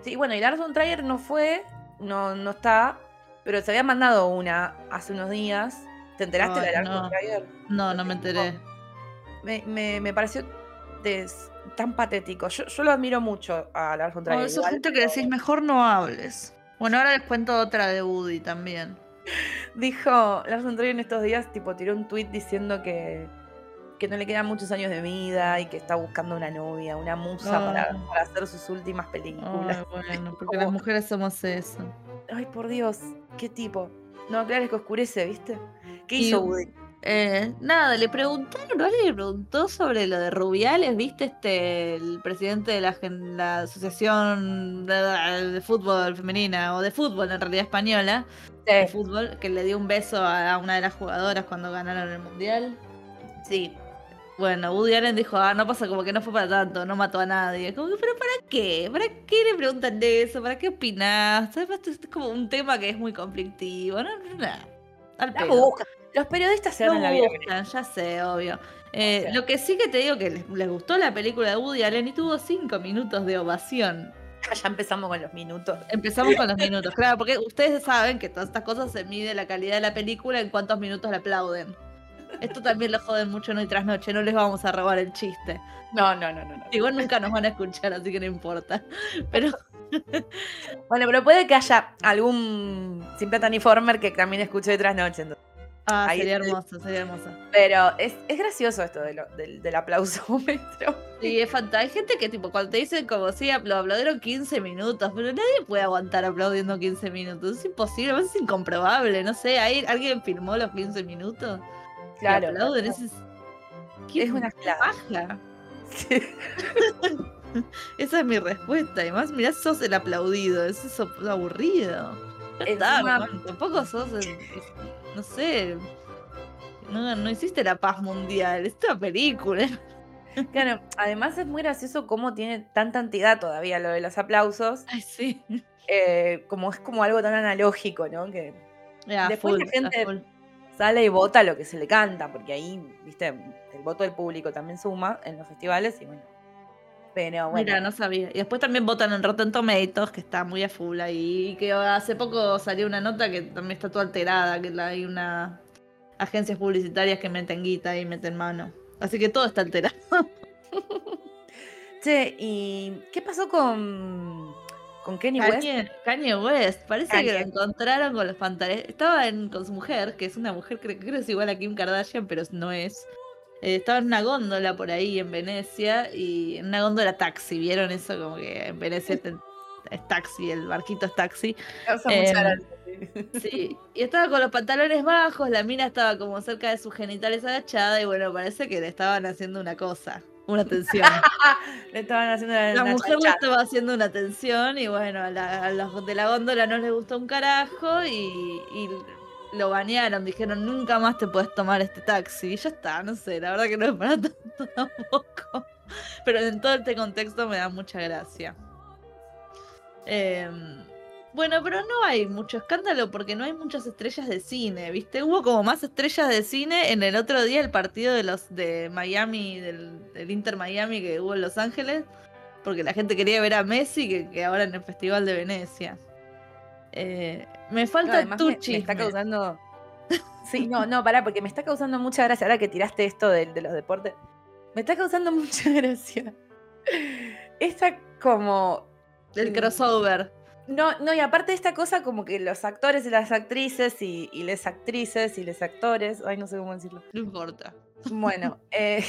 Speaker 2: Sí, bueno, y Lars von Trier no fue, no, no está, pero se había mandado una hace unos días. ¿Te enteraste de Lars
Speaker 3: no.
Speaker 2: von Trier?
Speaker 3: No, no me enteré.
Speaker 2: Me, me, me pareció tan patético. Yo, yo, lo admiro mucho a Lars von Trier.
Speaker 3: No, eso gente que decís, mejor no hables. Bueno, ahora les cuento otra de Woody también.
Speaker 2: Dijo, Lars von Trier en estos días, tipo, tiró un tweet diciendo que que no le quedan muchos años de vida y que está buscando una novia, una musa para,
Speaker 3: Ah.
Speaker 2: para hacer sus últimas películas.
Speaker 3: Bueno, porque las mujeres somos eso.
Speaker 2: Ay, por Dios, qué tipo. No, claro, es que oscurece, ¿viste? ¿Qué
Speaker 3: Y-
Speaker 2: hizo Woody?
Speaker 3: Eh, nada, le preguntaron, alguien le preguntó sobre lo de Rubiales, ¿viste? Este, el presidente de la, Asociación de, de Fútbol Femenina, o de fútbol en realidad española, de fútbol, que le dio un beso a una de las jugadoras cuando ganaron el Mundial.
Speaker 2: sí.
Speaker 3: Bueno, Woody Allen dijo, ah, no pasa como que no fue para tanto, no mató a nadie. Como que, pero ¿para qué? ¿Para qué le preguntan de eso? ¿Para qué opinás? Además, esto es como un tema que es muy conflictivo, ¿no? no, no.
Speaker 2: Los periodistas se
Speaker 3: No
Speaker 2: ganan la vida.
Speaker 3: buscan, ya sé, obvio. Eh,
Speaker 2: sea.
Speaker 3: Lo que sí que te digo que les, les gustó la película de Woody Allen y tuvo cinco minutos de ovación.
Speaker 2: Ya empezamos con los minutos.
Speaker 3: Empezamos con los minutos, claro, porque ustedes saben que todas estas cosas se mide la calidad de la película en cuántos minutos la aplauden. Esto también lo joden mucho noche tras noche, no les vamos a robar el chiste.
Speaker 2: No, no, no, no. no.
Speaker 3: Igual nunca nos van a escuchar, así que no importa. Pero
Speaker 2: Bueno, pero puede que haya algún sin plata ni former que también escuche otras noches. entonces.
Speaker 3: ah,
Speaker 2: Ahí
Speaker 3: sería hermoso, sería hermoso.
Speaker 2: Pero es, es gracioso esto de lo- del, del aplausómetro.
Speaker 3: Sí, es fantástico. Hay gente que, tipo, cuando te dicen como si lo aplaudieron 15 minutos, pero nadie puede aguantar aplaudiendo 15 minutos. Es imposible, es incomprobable. No sé, ¿hay, ¿alguien filmó los 15 minutos?
Speaker 2: Claro.
Speaker 3: aplauden, es. ¿Qué
Speaker 2: Es una
Speaker 3: paja? Esa es mi respuesta. Además, mirá, sos el aplaudido. Es eso aburrido. Está,
Speaker 2: Encima-
Speaker 3: hermano, tampoco sos el. No sé. No, no hiciste la paz mundial. Es una película.
Speaker 2: Claro, además es muy gracioso cómo tiene tanta entidad todavía lo de los aplausos.
Speaker 3: Ay, sí.
Speaker 2: eh, como es como algo tan analógico, ¿no? Que
Speaker 3: Ya,
Speaker 2: Después la
Speaker 3: full,
Speaker 2: gente-
Speaker 3: a full.
Speaker 2: Sale y vota lo que se le canta, porque ahí, viste, el voto del público también suma en los festivales y bueno. Pero bueno,
Speaker 3: Mira, no sabía. Y después también votan en Rotten Tomatoes, que está muy a full ahí. Y que hace poco salió una nota que también está toda alterada, que hay una agencias publicitarias que meten guita y meten mano. Así que todo está alterado.
Speaker 2: Che, ¿y qué pasó con, con Kenny West?
Speaker 3: Kanye, Kanye West, parece que lo encontraron con los pantalones. Estaba en- con su mujer, que es una mujer, creo, creo que es igual a Kim Kardashian, pero no es. Eh, estaba en una góndola por ahí en Venecia y en una góndola taxi. ¿Vieron eso? Como que en Venecia te- es taxi, el barquito es taxi.
Speaker 2: Gracia.
Speaker 3: Sí, y estaba con los pantalones bajos, la mina estaba como cerca de sus genitales agachada y bueno, parece que le estaban haciendo una cosa, una tensión.
Speaker 2: Le estaban haciendo la,
Speaker 3: mujer le estaba haciendo una tensión y bueno, a, la- a los de la góndola no les gustó un carajo y, y lo banearon, dijeron nunca más te puedes tomar este taxi. Y ya está, no sé, la verdad que no es para tanto tampoco. Pero en todo este contexto me da mucha gracia. Em, bueno, pero no hay mucho escándalo porque no hay muchas estrellas de cine, ¿viste? Hubo como más estrellas de cine en el otro día el partido de los de Miami, del, del Inter Miami que hubo en Los Ángeles, porque la gente quería ver a Messi que, que ahora en el Festival de Venecia. Eh, me
Speaker 2: No,
Speaker 3: falta tu
Speaker 2: me, me está causando. Sí, no, no, pará, porque me está causando mucha gracia. Ahora que tiraste esto de, de los deportes, me está causando mucha gracia. Esta como.
Speaker 3: El crossover.
Speaker 2: No, no, y aparte esta cosa como que los actores y las actrices y, y les actrices y les actores, ay, no sé cómo decirlo.
Speaker 3: No importa.
Speaker 2: Bueno, eh,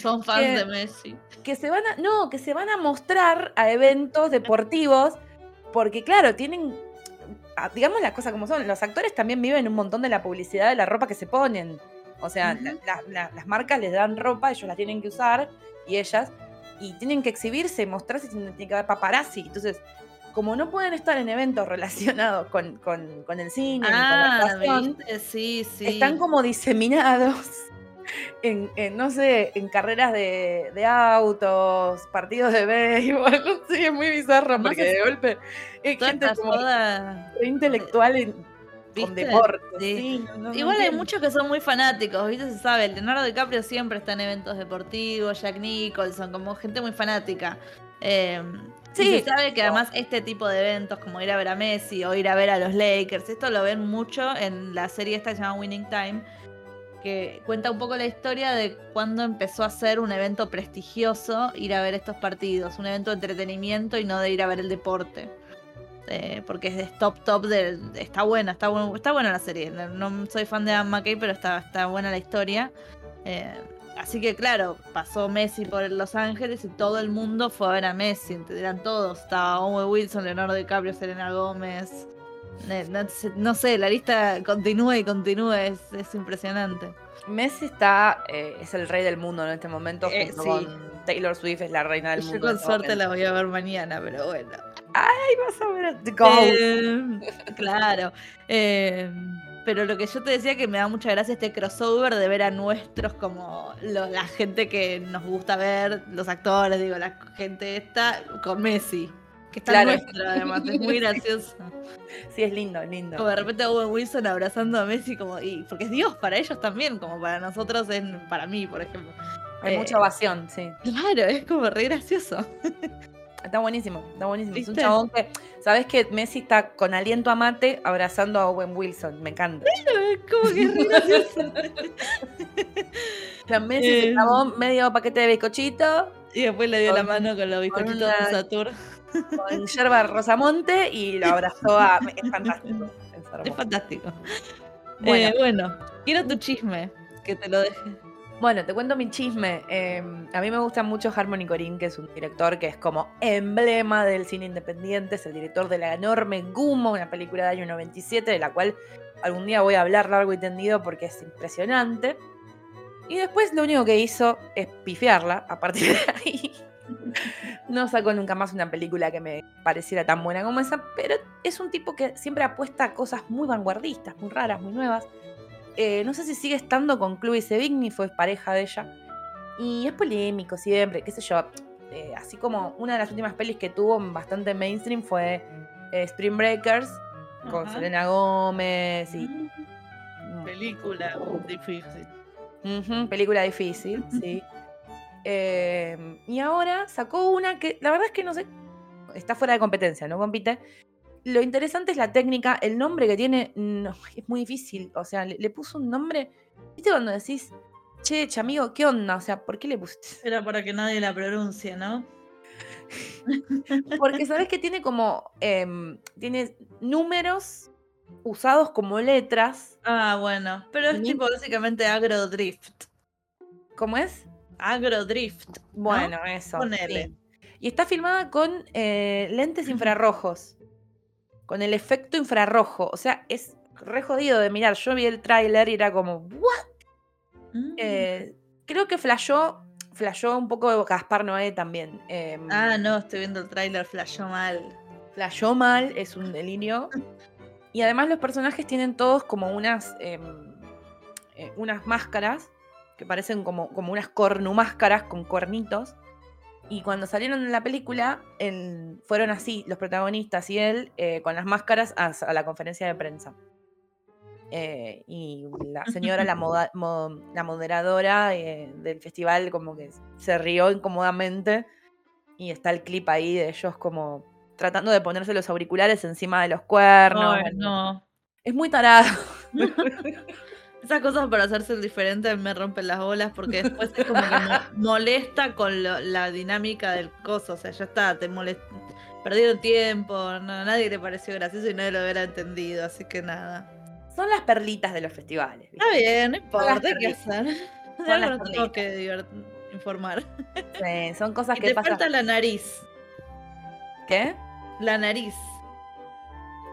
Speaker 3: Son fans
Speaker 2: Que-
Speaker 3: de Messi.
Speaker 2: que se van a, no, que se van a mostrar a eventos deportivos, porque claro, tienen, ah, digamos las cosas como son, los actores también viven un montón de la publicidad de la ropa que se ponen. O sea, la- la- las marcas les dan ropa, ellos la tienen que usar, y ellas, y tienen que exhibirse, mostrarse, tienen tiene que haber paparazzi. Entonces, como no pueden estar en eventos relacionados con, con- con el cine, ni con la
Speaker 3: Ah. Sí, sí.
Speaker 2: están como diseminados en, en, no sé, en carreras de, de autos, partidos de béisbol, no sé, es muy bizarro
Speaker 3: Además
Speaker 2: porque de golpe es
Speaker 3: Toda
Speaker 2: gente como
Speaker 3: joda,
Speaker 2: re intelectual en- con deporte.
Speaker 3: Sí.
Speaker 2: sí, no- no
Speaker 3: Igual hay muchos que son muy fanáticos, ¿viste? Se sabe, Leonardo DiCaprio siempre está en eventos deportivos, Jack Nicholson, como gente muy fanática. Eh,
Speaker 2: Sí.
Speaker 3: Y se sabe que además este tipo de eventos, como ir a ver a Messi o ir a ver a los Lakers, esto lo ven mucho en la serie esta que se llama Winning Time, que cuenta un poco la historia de cuando empezó a ser un evento prestigioso ir a ver estos partidos, un evento de entretenimiento y no de ir a ver el deporte. Eh, porque es de top top del está buena está bueno está buena la serie no, no soy fan de Anne McKay pero está está buena la historia Eh, así que claro, pasó Messi por Los Ángeles y todo el mundo fue a ver a Messi, eran todos, estaba Owen Wilson, Leonardo DiCaprio, Selena Gómez. No, no sé, la lista continúa y continúa, es, es impresionante.
Speaker 2: Messi está, eh, es el rey del mundo en este momento,
Speaker 3: Eh,
Speaker 2: junto
Speaker 3: sí.
Speaker 2: con Taylor Swift es la reina del
Speaker 3: Yo
Speaker 2: mundo.
Speaker 3: con
Speaker 2: en este
Speaker 3: suerte la voy a ver mañana, pero bueno.
Speaker 2: Ay, vas a ver a The.
Speaker 3: Eh, claro. eh, pero lo que yo te decía que me da mucha gracia este crossover de ver a nuestros como lo- la gente que nos gusta ver, los actores, digo, la gente esta con Messi. Que está
Speaker 2: Claro.
Speaker 3: nuestro, además, es muy gracioso.
Speaker 2: Sí, es lindo, es lindo.
Speaker 3: Como de repente Owen Wilson abrazando a Messi, como, y porque es Dios para ellos también, como para nosotros, es, para mí, por ejemplo.
Speaker 2: Hay
Speaker 3: Eh,
Speaker 2: mucha ovación, sí.
Speaker 3: Claro, es como re gracioso.
Speaker 2: Está buenísimo, está buenísimo. Es un chabón que, ¿sabes que Messi está con aliento a mate abrazando a Owen Wilson? Me encanta.
Speaker 3: Es como que.
Speaker 2: O sea, Messi se
Speaker 3: Eh.
Speaker 2: clavó medio paquete de bizcochito
Speaker 3: Y después le dio la
Speaker 2: Con-
Speaker 3: mano con los bizcochitos
Speaker 2: una-
Speaker 3: de Saturn.
Speaker 2: con yerba Rosamonte y lo abrazó a... Es fantástico. Es
Speaker 3: fantástico.
Speaker 2: Bueno.
Speaker 3: Eh, bueno, quiero tu chisme, que te lo deje.
Speaker 2: Bueno, te cuento mi chisme. Eh, a mí me gusta mucho Harmony Corinne, que es un director que es como emblema del cine independiente. Es el director de La enorme Gumo, una película del año 97, de la cual algún día voy a hablar largo y tendido porque es impresionante. Y después lo único que hizo es pifiarla. A partir de ahí, no sacó nunca más una película que me pareciera tan buena como esa. Pero es un tipo que siempre apuesta a cosas muy vanguardistas, muy raras, muy nuevas. Eh, no sé si sigue estando con Chloe Sevigny, fue pareja de ella. Y es polémico siempre, qué sé yo. Eh, así como una de las últimas pelis que tuvo bastante mainstream fue eh, Spring Breakers, con
Speaker 3: Ajá.
Speaker 2: Selena Gómez y...
Speaker 3: Película difícil.
Speaker 2: Película difícil, sí. Eh, y ahora sacó una que la verdad es que no sé, está fuera de competencia, no compite. Lo interesante es la técnica, el nombre que tiene no, es muy difícil. O sea, le, le puso un nombre. ¿Viste cuando decís, che, chamigo, qué onda? O sea, ¿por qué le pusiste?
Speaker 3: Era para que nadie la pronuncie, ¿no?
Speaker 2: Porque sabes que tiene como. em, tiene números usados como letras.
Speaker 3: Ah, bueno. Pero es tipo básicamente agrodrift.
Speaker 2: ¿Cómo es?
Speaker 3: Agrodrift. ¿no?
Speaker 2: Bueno, eso.
Speaker 3: Ponele.
Speaker 2: sí. Y está filmada con eh, lentes infrarrojos. Con el efecto infrarrojo. O sea, es re jodido de mirar. Yo vi el tráiler y era como, ¿what?
Speaker 3: Mm.
Speaker 2: Eh, creo que flashó, flashó un poco Gaspar Noé también. em,
Speaker 3: Ah, no, estoy viendo el tráiler, flashó mal.
Speaker 2: flashó mal, es un delirio. Y además los personajes tienen todos como unas, em, eh, unas máscaras que parecen como, como unas cornumáscaras con cuernitos. Y cuando salieron en la película, el- fueron así, los protagonistas y él, eh, con las máscaras a, a la conferencia de prensa. Eh, y la señora, la, moda- mo- la moderadora eh, del festival, como que se rió incómodamente. Y está el clip ahí de ellos como tratando de ponerse los auriculares encima de los cuernos.
Speaker 3: Ay, no.
Speaker 2: Es muy tarado.
Speaker 3: Esas cosas para hacerse el diferente me rompen las bolas porque después es como que mo- molesta con lo- la dinámica del coso. O sea, ya está, te molesta. Perdieron tiempo, no, a nadie le pareció gracioso y nadie lo hubiera entendido, así que nada.
Speaker 2: Son las perlitas de los festivales. ¿viste?
Speaker 3: Está bien, no importa,
Speaker 2: perlitas.
Speaker 3: hacer.
Speaker 2: Son
Speaker 3: De
Speaker 2: las
Speaker 3: tengo que informar.
Speaker 2: Sí, son cosas
Speaker 3: Y
Speaker 2: que
Speaker 3: te
Speaker 2: pasan.
Speaker 3: falta la nariz.
Speaker 2: ¿Qué?
Speaker 3: La nariz.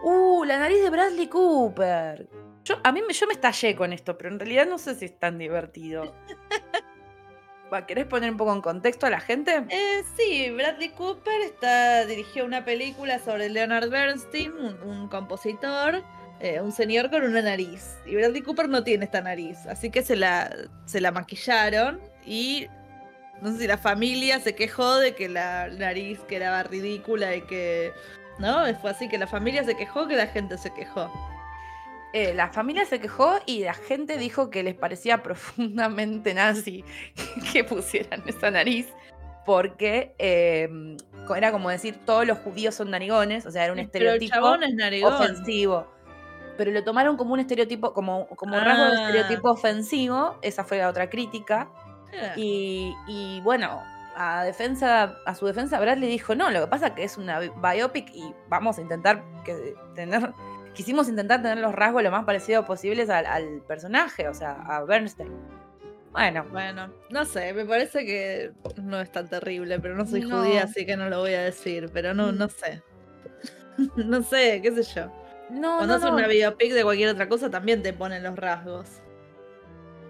Speaker 2: Uh, la nariz de Bradley Cooper. Yo, a mí me, yo me estallé con esto, pero en realidad no sé si es tan divertido. ¿Querés poner un poco en contexto a la gente?
Speaker 3: Eh, sí, Bradley Cooper está, dirigió una película sobre Leonard Bernstein, un, un compositor, eh, un señor con una nariz. Y Bradley Cooper no tiene esta nariz, así que se la, se la maquillaron y no sé si la familia se quejó de que la nariz quedaba ridícula y que... ¿No? Fue así que la familia se quejó que la gente se quejó.
Speaker 2: Eh, la familia se quejó y la gente dijo que les parecía profundamente nazi que pusieran esa nariz porque eh, era como decir todos los judíos son narigones, o sea, era un
Speaker 3: Pero
Speaker 2: estereotipo
Speaker 3: es
Speaker 2: ofensivo. Pero lo tomaron como un estereotipo, como, como rasgo de
Speaker 3: Ah.
Speaker 2: estereotipo ofensivo, esa fue la otra crítica. Y, y bueno, a defensa, a su defensa, Bradley dijo, no, lo que pasa es que es una bi- biopic y vamos a intentar que tener, quisimos intentar tener los rasgos lo más parecidos posibles al, al personaje, o sea, a Bernstein. Bueno,
Speaker 3: Bueno, no sé, me parece que no es tan terrible, pero no soy
Speaker 2: No.
Speaker 3: judía, así que no lo voy a decir, pero no,
Speaker 2: Mm.
Speaker 3: no sé. no sé, qué sé yo.
Speaker 2: no,
Speaker 3: Cuando
Speaker 2: no,
Speaker 3: haces
Speaker 2: no.
Speaker 3: una biopic de cualquier otra cosa también te ponen los rasgos.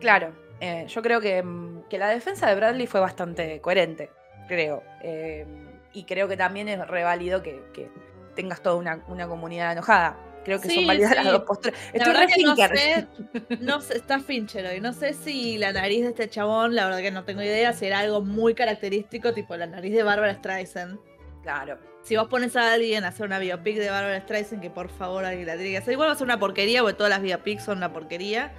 Speaker 2: Claro, eh, yo creo que, mm, que la defensa de Bradley fue bastante coherente, creo. Eh, y creo que también es reválido que, que tengas toda una, una comunidad enojada. Creo que
Speaker 3: Sí,
Speaker 2: son válidas las
Speaker 3: sí.
Speaker 2: dos posturas. Estoy re
Speaker 3: no sé, no sé, está Fincher hoy. No sé si la nariz de este chabón, la verdad que no tengo idea, si era algo muy característico, tipo la nariz de Barbara Streisand.
Speaker 2: Claro.
Speaker 3: Si vos pones a alguien a hacer una biopic de Barbara Streisand, que por favor alguien la tiene que hacer. Igual va a ser una porquería, porque todas las biopics son una porquería.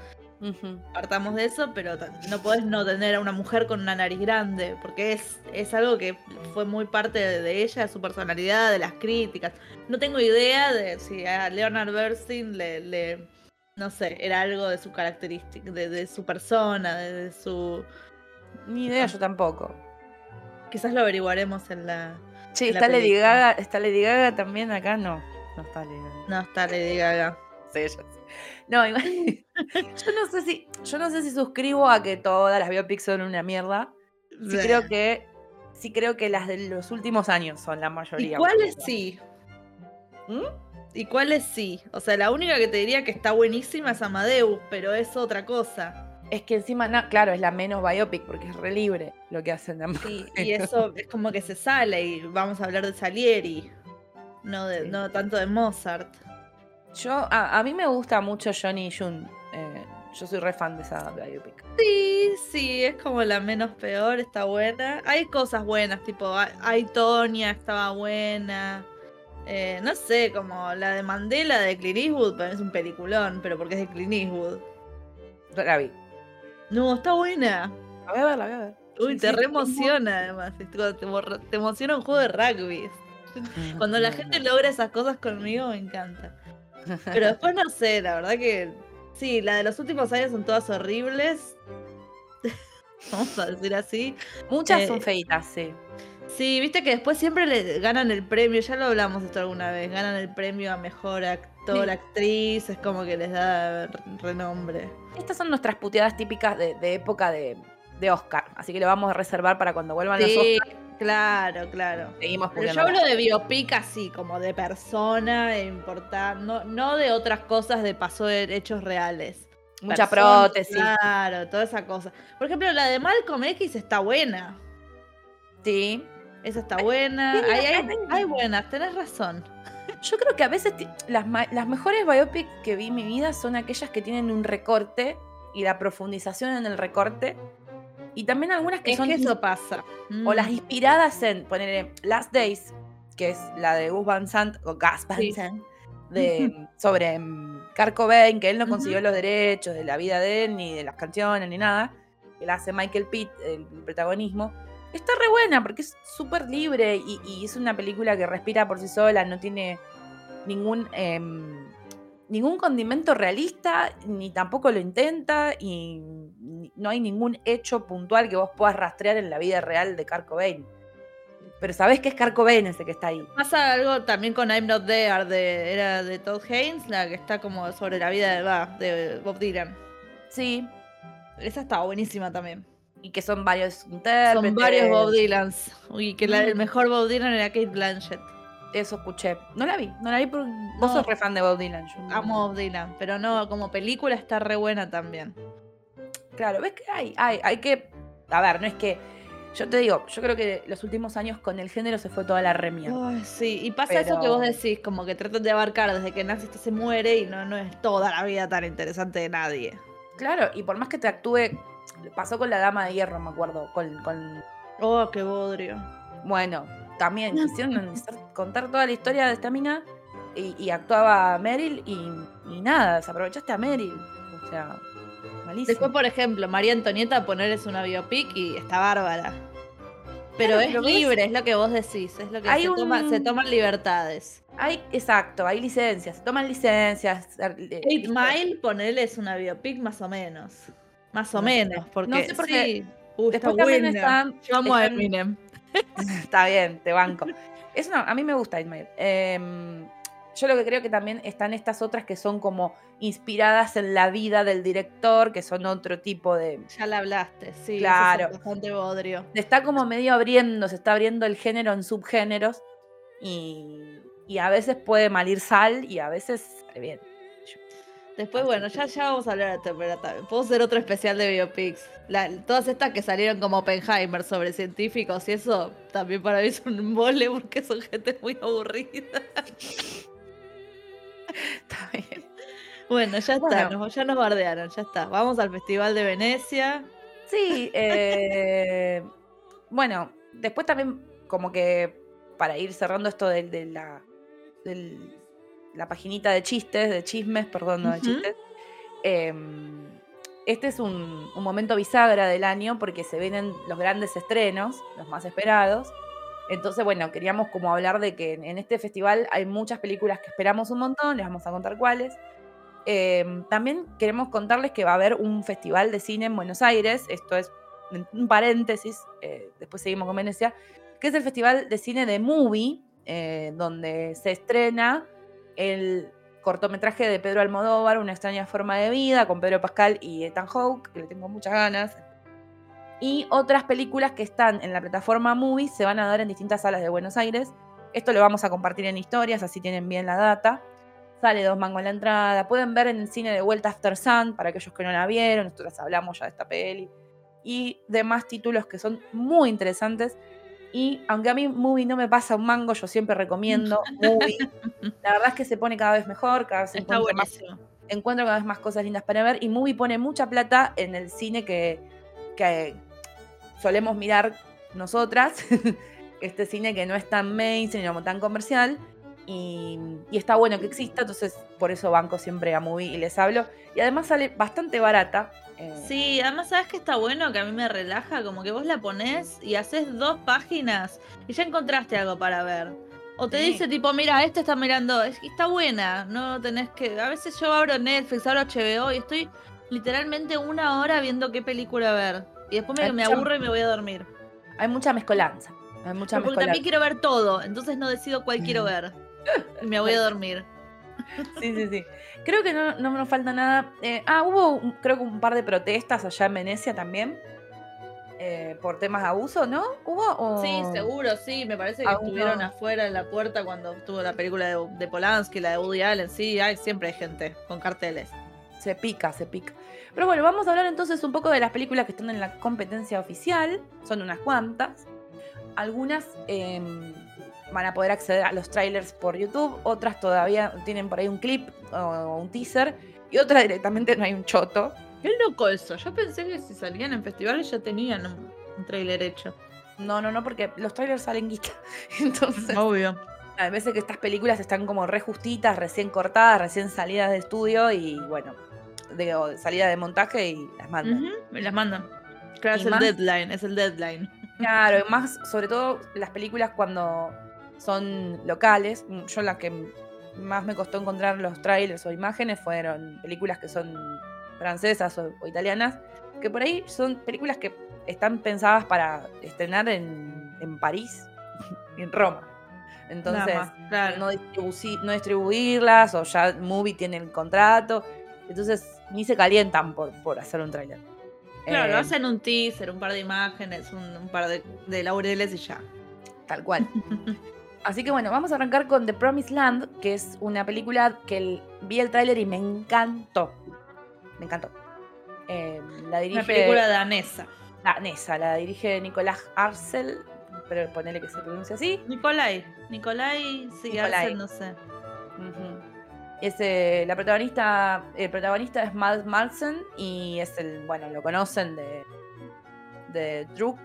Speaker 3: Partamos de eso, pero no podés no tener a una mujer con una nariz grande, porque es, es algo que fue muy parte de, de ella, de su personalidad, de las críticas. No tengo idea de si a Leonard Bernstein le, le- no sé, era algo de su característica, de, de su persona, de, de su...
Speaker 2: Ni idea, yo tampoco.
Speaker 3: Quizás lo averiguaremos en la...
Speaker 2: Sí,
Speaker 3: en la
Speaker 2: está Lady. Gaga, está Lady Gaga también acá, no. No está Lady Gaga.
Speaker 3: No está Lady Gaga.
Speaker 2: Sí, yo sé. No, igual. yo no sé si. Yo no sé si suscribo a que todas las biopics son una mierda. Sí creo que. Sí creo que las de los últimos años son la
Speaker 3: ¿Y
Speaker 2: mayoría.
Speaker 3: cuáles sí?
Speaker 2: ¿Mm?
Speaker 3: ¿Y cuáles sí? O sea, la única que te diría que está buenísima es Amadeus, pero es otra cosa.
Speaker 2: Es que encima, na- claro, es la menos biopic porque es re libre lo que hacen ambos.
Speaker 3: Sí, y eso es como que se sale y vamos a hablar de Salieri, no, de,
Speaker 2: Sí.
Speaker 3: no tanto de Mozart.
Speaker 2: Yo, a, a mí me gusta mucho Johnny June. eh, yo soy re fan de esa biopic.
Speaker 3: Sí, sí, es como la menos peor, está buena. Hay cosas buenas, tipo, hay- Tonya, estaba buena. Eh, no sé, como la de Mandela de Clint Eastwood, mí es un peliculón, pero porque es de Clint Eastwood.
Speaker 2: La vi.
Speaker 3: No, está buena.
Speaker 2: La voy a ver, la voy a ver.
Speaker 3: Uy,
Speaker 2: Sí,
Speaker 3: te
Speaker 2: sí,
Speaker 3: re emociona además. te emociona un juego de rugby. Cuando la gente logra esas cosas conmigo me encanta. Pero después no sé, la verdad que sí, la de los últimos años son todas horribles. Vamos a decir así.
Speaker 2: Muchas
Speaker 3: eh,
Speaker 2: son feitas, sí.
Speaker 3: Sí, viste que después siempre le ganan el premio, ya lo hablamos esto alguna vez, ganan el premio a mejor actor,
Speaker 2: Sí.
Speaker 3: actriz, es como que les da renombre.
Speaker 2: Estas son nuestras puteadas típicas de, de época de, de Oscar. Así que lo vamos a reservar para cuando vuelvan los
Speaker 3: Sí,
Speaker 2: Oscar.
Speaker 3: Claro, claro.
Speaker 2: Seguimos
Speaker 3: Pero yo hablo de biopic así, como de persona importante, no, no de otras cosas de pasó de hechos reales.
Speaker 2: Mucha
Speaker 3: Persona,
Speaker 2: prótesis.
Speaker 3: Claro, toda esa cosa. Por ejemplo, la de Malcolm X está buena.
Speaker 2: Sí.
Speaker 3: Esa está buena.
Speaker 2: sí,
Speaker 3: Hay, hay,
Speaker 2: hay-
Speaker 3: hay buenas, tenés razón.
Speaker 2: Yo creo que a veces las, las mejores biopics que vi en mi vida son aquellas que tienen un recorte y la profundización en el recorte. Y también algunas que
Speaker 3: Es
Speaker 2: son
Speaker 3: que eso pasa.
Speaker 2: o las
Speaker 3: Mm.
Speaker 2: inspiradas en poner Last Days, que es la de Gus Van Sant o Gus Van
Speaker 3: Sí.
Speaker 2: Sant, de, sobre mm, Kurt Cobain, que él no consiguió los derechos de la vida de él, ni de las canciones, ni nada. Que la hace Michael Pitt, el protagonismo. Está re buena porque es súper libre y, y es una película que respira por sí sola, no tiene ningún, em, ningún condimento realista, ni tampoco lo intenta, y no hay ningún hecho puntual que vos puedas rastrear en la vida real de Kurt Cobain. Pero sabés que es Kurt Cobain ese que está ahí.
Speaker 3: Pasa algo también con I'm Not There, de, era de Todd Haynes, la que está como sobre la vida de, Bob Dylan.
Speaker 2: Sí,
Speaker 3: Esa estaba buenísima también.
Speaker 2: y que son varios intérpretes.
Speaker 3: Son varios Bob Dylans. Uy, que la, el mejor Bob Dylan era Kate Blanchett.
Speaker 2: Eso escuché. No la vi, no la vi porque vos
Speaker 3: No.
Speaker 2: sos re fan de Bob Dylan. yo.
Speaker 3: Amo Bob Dylan, pero no, como película está re buena también.
Speaker 2: Claro, ves que hay, hay, hay que. A ver, no es que. Yo te digo, yo creo que los últimos años con el género se fue toda la remia.
Speaker 3: Ay, sí, y pasa eso que vos decís, como que tratan de abarcar desde que nace hasta se muere y no, no es toda la vida tan interesante de nadie.
Speaker 2: Claro, y por más que te actúe. Pasó con la Dama de Hierro, me acuerdo. Con, con
Speaker 3: Oh, qué bodrio.
Speaker 2: Bueno, también quisieron contar toda la historia de esta mina y, y actuaba Meryl y, y nada, desaprovechaste a Meryl. O sea, malísimo.
Speaker 3: Después, por ejemplo, María Antonieta ponerles una biopic y está bárbara. Pero
Speaker 2: Claro,
Speaker 3: es
Speaker 2: pero ves-
Speaker 3: libre, es lo que vos decís, es lo que
Speaker 2: Hay
Speaker 3: se, toma- se toman libertades.
Speaker 2: Hay, exacto, hay licencias, se toman licencias. eh,
Speaker 3: Eight
Speaker 2: ¿viste?
Speaker 3: Mile, ponerles una biopic más o menos. Más o
Speaker 2: No
Speaker 3: menos, porque
Speaker 2: No sé por qué.
Speaker 3: sí. Uh, está
Speaker 2: también están-
Speaker 3: Yo amo a Eminem.
Speaker 2: Está bien, te banco. Es una, a mí me gusta Eight Mile. Em, yo lo que creo que también están estas otras que son como inspiradas en la vida del director, que son otro tipo de.
Speaker 3: Ya la hablaste, sí.
Speaker 2: Claro.
Speaker 3: es bastante bodrio.
Speaker 2: Se está como medio abriendo, se está abriendo el género en subgéneros y, y a veces puede malir sal y a veces sale bien.
Speaker 3: Después, bueno, ya, ya vamos a hablar de Tempera también. Puedo hacer otro especial de biopics. La- todas estas que salieron como Oppenheimer sobre científicos y eso también para mí son un mole porque son gente muy aburrida.
Speaker 2: Está bien.
Speaker 3: Bueno, ya está,
Speaker 2: Bueno.
Speaker 3: nos- ya nos bardearon, ya está. Vamos al Festival de Venecia.
Speaker 2: Sí, eh, bueno, después también como que para ir cerrando esto de, de la, del- la paginita de chistes, de chismes, perdón, no de chistes. em, este es un, un momento bisagra del año porque se vienen los grandes estrenos, los más esperados. Entonces, bueno, queríamos como hablar de que en, este festival hay muchas películas que esperamos un montón, les vamos a contar cuáles. Em, también queremos contarles que va a haber un festival de cine en Buenos Aires, esto es un paréntesis, eh, después seguimos con Venecia, que es el Festival de Cine de Movie, eh, donde se estrena el cortometraje de Pedro Almodóvar, Una extraña forma de vida, con Pedro Pascal y Ethan Hawke, que le tengo muchas ganas. Y otras películas que están en la plataforma Movie se van a dar en distintas salas de Buenos Aires. Esto lo vamos a compartir en historias, así tienen bien la data. Sale dos mangos la entrada. Pueden ver en el cine de vuelta After Sun, para aquellos que no la vieron. Nosotros hablamos ya de esta peli. Y demás títulos que son muy interesantes. Y aunque a mí Movie no me pasa un mango, yo siempre recomiendo Movie. La verdad es que se pone cada vez mejor, cada vez
Speaker 3: Está
Speaker 2: encuentro más, encuentro cada vez más cosas lindas para ver. Y Movie pone mucha plata en el cine que, que solemos mirar nosotras. este cine que no es tan mainstream, no tan comercial. Y, y está bueno que exista, entonces por eso banco siempre a Movie y les hablo. Y además sale bastante barata. eh,
Speaker 3: Sí, además sabes que está bueno, que a mí me relaja, como que vos la ponés y haces dos páginas y ya encontraste algo para ver. O te
Speaker 2: Sí.
Speaker 3: dice tipo, mira, este está mirando, es está buena, no tenés que... A veces yo abro Netflix, abro HBO y estoy literalmente una hora viendo qué película ver. Y después me, me
Speaker 2: mucha-
Speaker 3: aburro y me voy a dormir.
Speaker 2: Hay mucha mezcolanza. Hay mucha
Speaker 3: Pero porque
Speaker 2: mezcolanza.
Speaker 3: también quiero ver todo, entonces no decido cuál quiero ver. Y me voy a dormir.
Speaker 2: Sí, sí, sí. Creo que no, no nos falta nada. Eh, ah, hubo un- creo que un par de protestas allá en Venecia también. eh, por temas de abuso, ¿no? ¿Hubo? O...
Speaker 3: Sí, seguro, sí. Me parece que
Speaker 2: Aún
Speaker 3: estuvieron
Speaker 2: no.
Speaker 3: afuera en la puerta cuando estuvo la película de, de Polanski, la de Woody Allen. Sí, hay, siempre hay gente con carteles.
Speaker 2: Se pica, se pica. Pero bueno, vamos a hablar entonces un poco de las películas que están en la competencia oficial. Son unas cuantas. Algunas em, van a poder acceder a los trailers por YouTube, otras todavía tienen por ahí un clip o un teaser, y otras directamente no hay un choto.
Speaker 3: Qué loco eso. Yo pensé que si salían en festivales ya tenían un, un tráiler hecho.
Speaker 2: No, no, no, porque los trailers salen guita. Entonces,
Speaker 3: Obvio.
Speaker 2: hay veces que estas películas están como re justitas, recién cortadas, recién salidas de estudio y bueno, de salida de montaje y las mandan.
Speaker 3: Me las mandan. Claro,
Speaker 2: Y
Speaker 3: es el deadline, es el deadline.
Speaker 2: Claro, y más, sobre todo las películas cuando son locales. Yo la que más me costó encontrar los trailers o imágenes fueron películas que son francesas o, o italianas, que por ahí son películas que están pensadas para estrenar en, en París en Roma. Entonces,
Speaker 3: Nada más, claro.
Speaker 2: no, no distribuirlas o ya Movie tiene el contrato. Entonces, ni se calientan por, por hacer un tráiler.
Speaker 3: Claro,
Speaker 2: Eh,
Speaker 3: hacen un teaser, un par de imágenes, un, un par de, de laureles y ya.
Speaker 2: Tal cual. Así que bueno, vamos a arrancar con The Promised Land, que es una película que el- vi el tráiler y me encantó. Me encantó. Eh, la dirige
Speaker 3: Una película danesa.
Speaker 2: danesa, la dirige Nicolás Arcel, pero ponele que se pronuncia así.
Speaker 3: Nicolai. Nicolai, sí,
Speaker 2: Nicolai.
Speaker 3: Arcel, no sé.
Speaker 2: Es, eh, la protagonista, el protagonista es Mads Marsen y es el, bueno, lo conocen de, de Druk,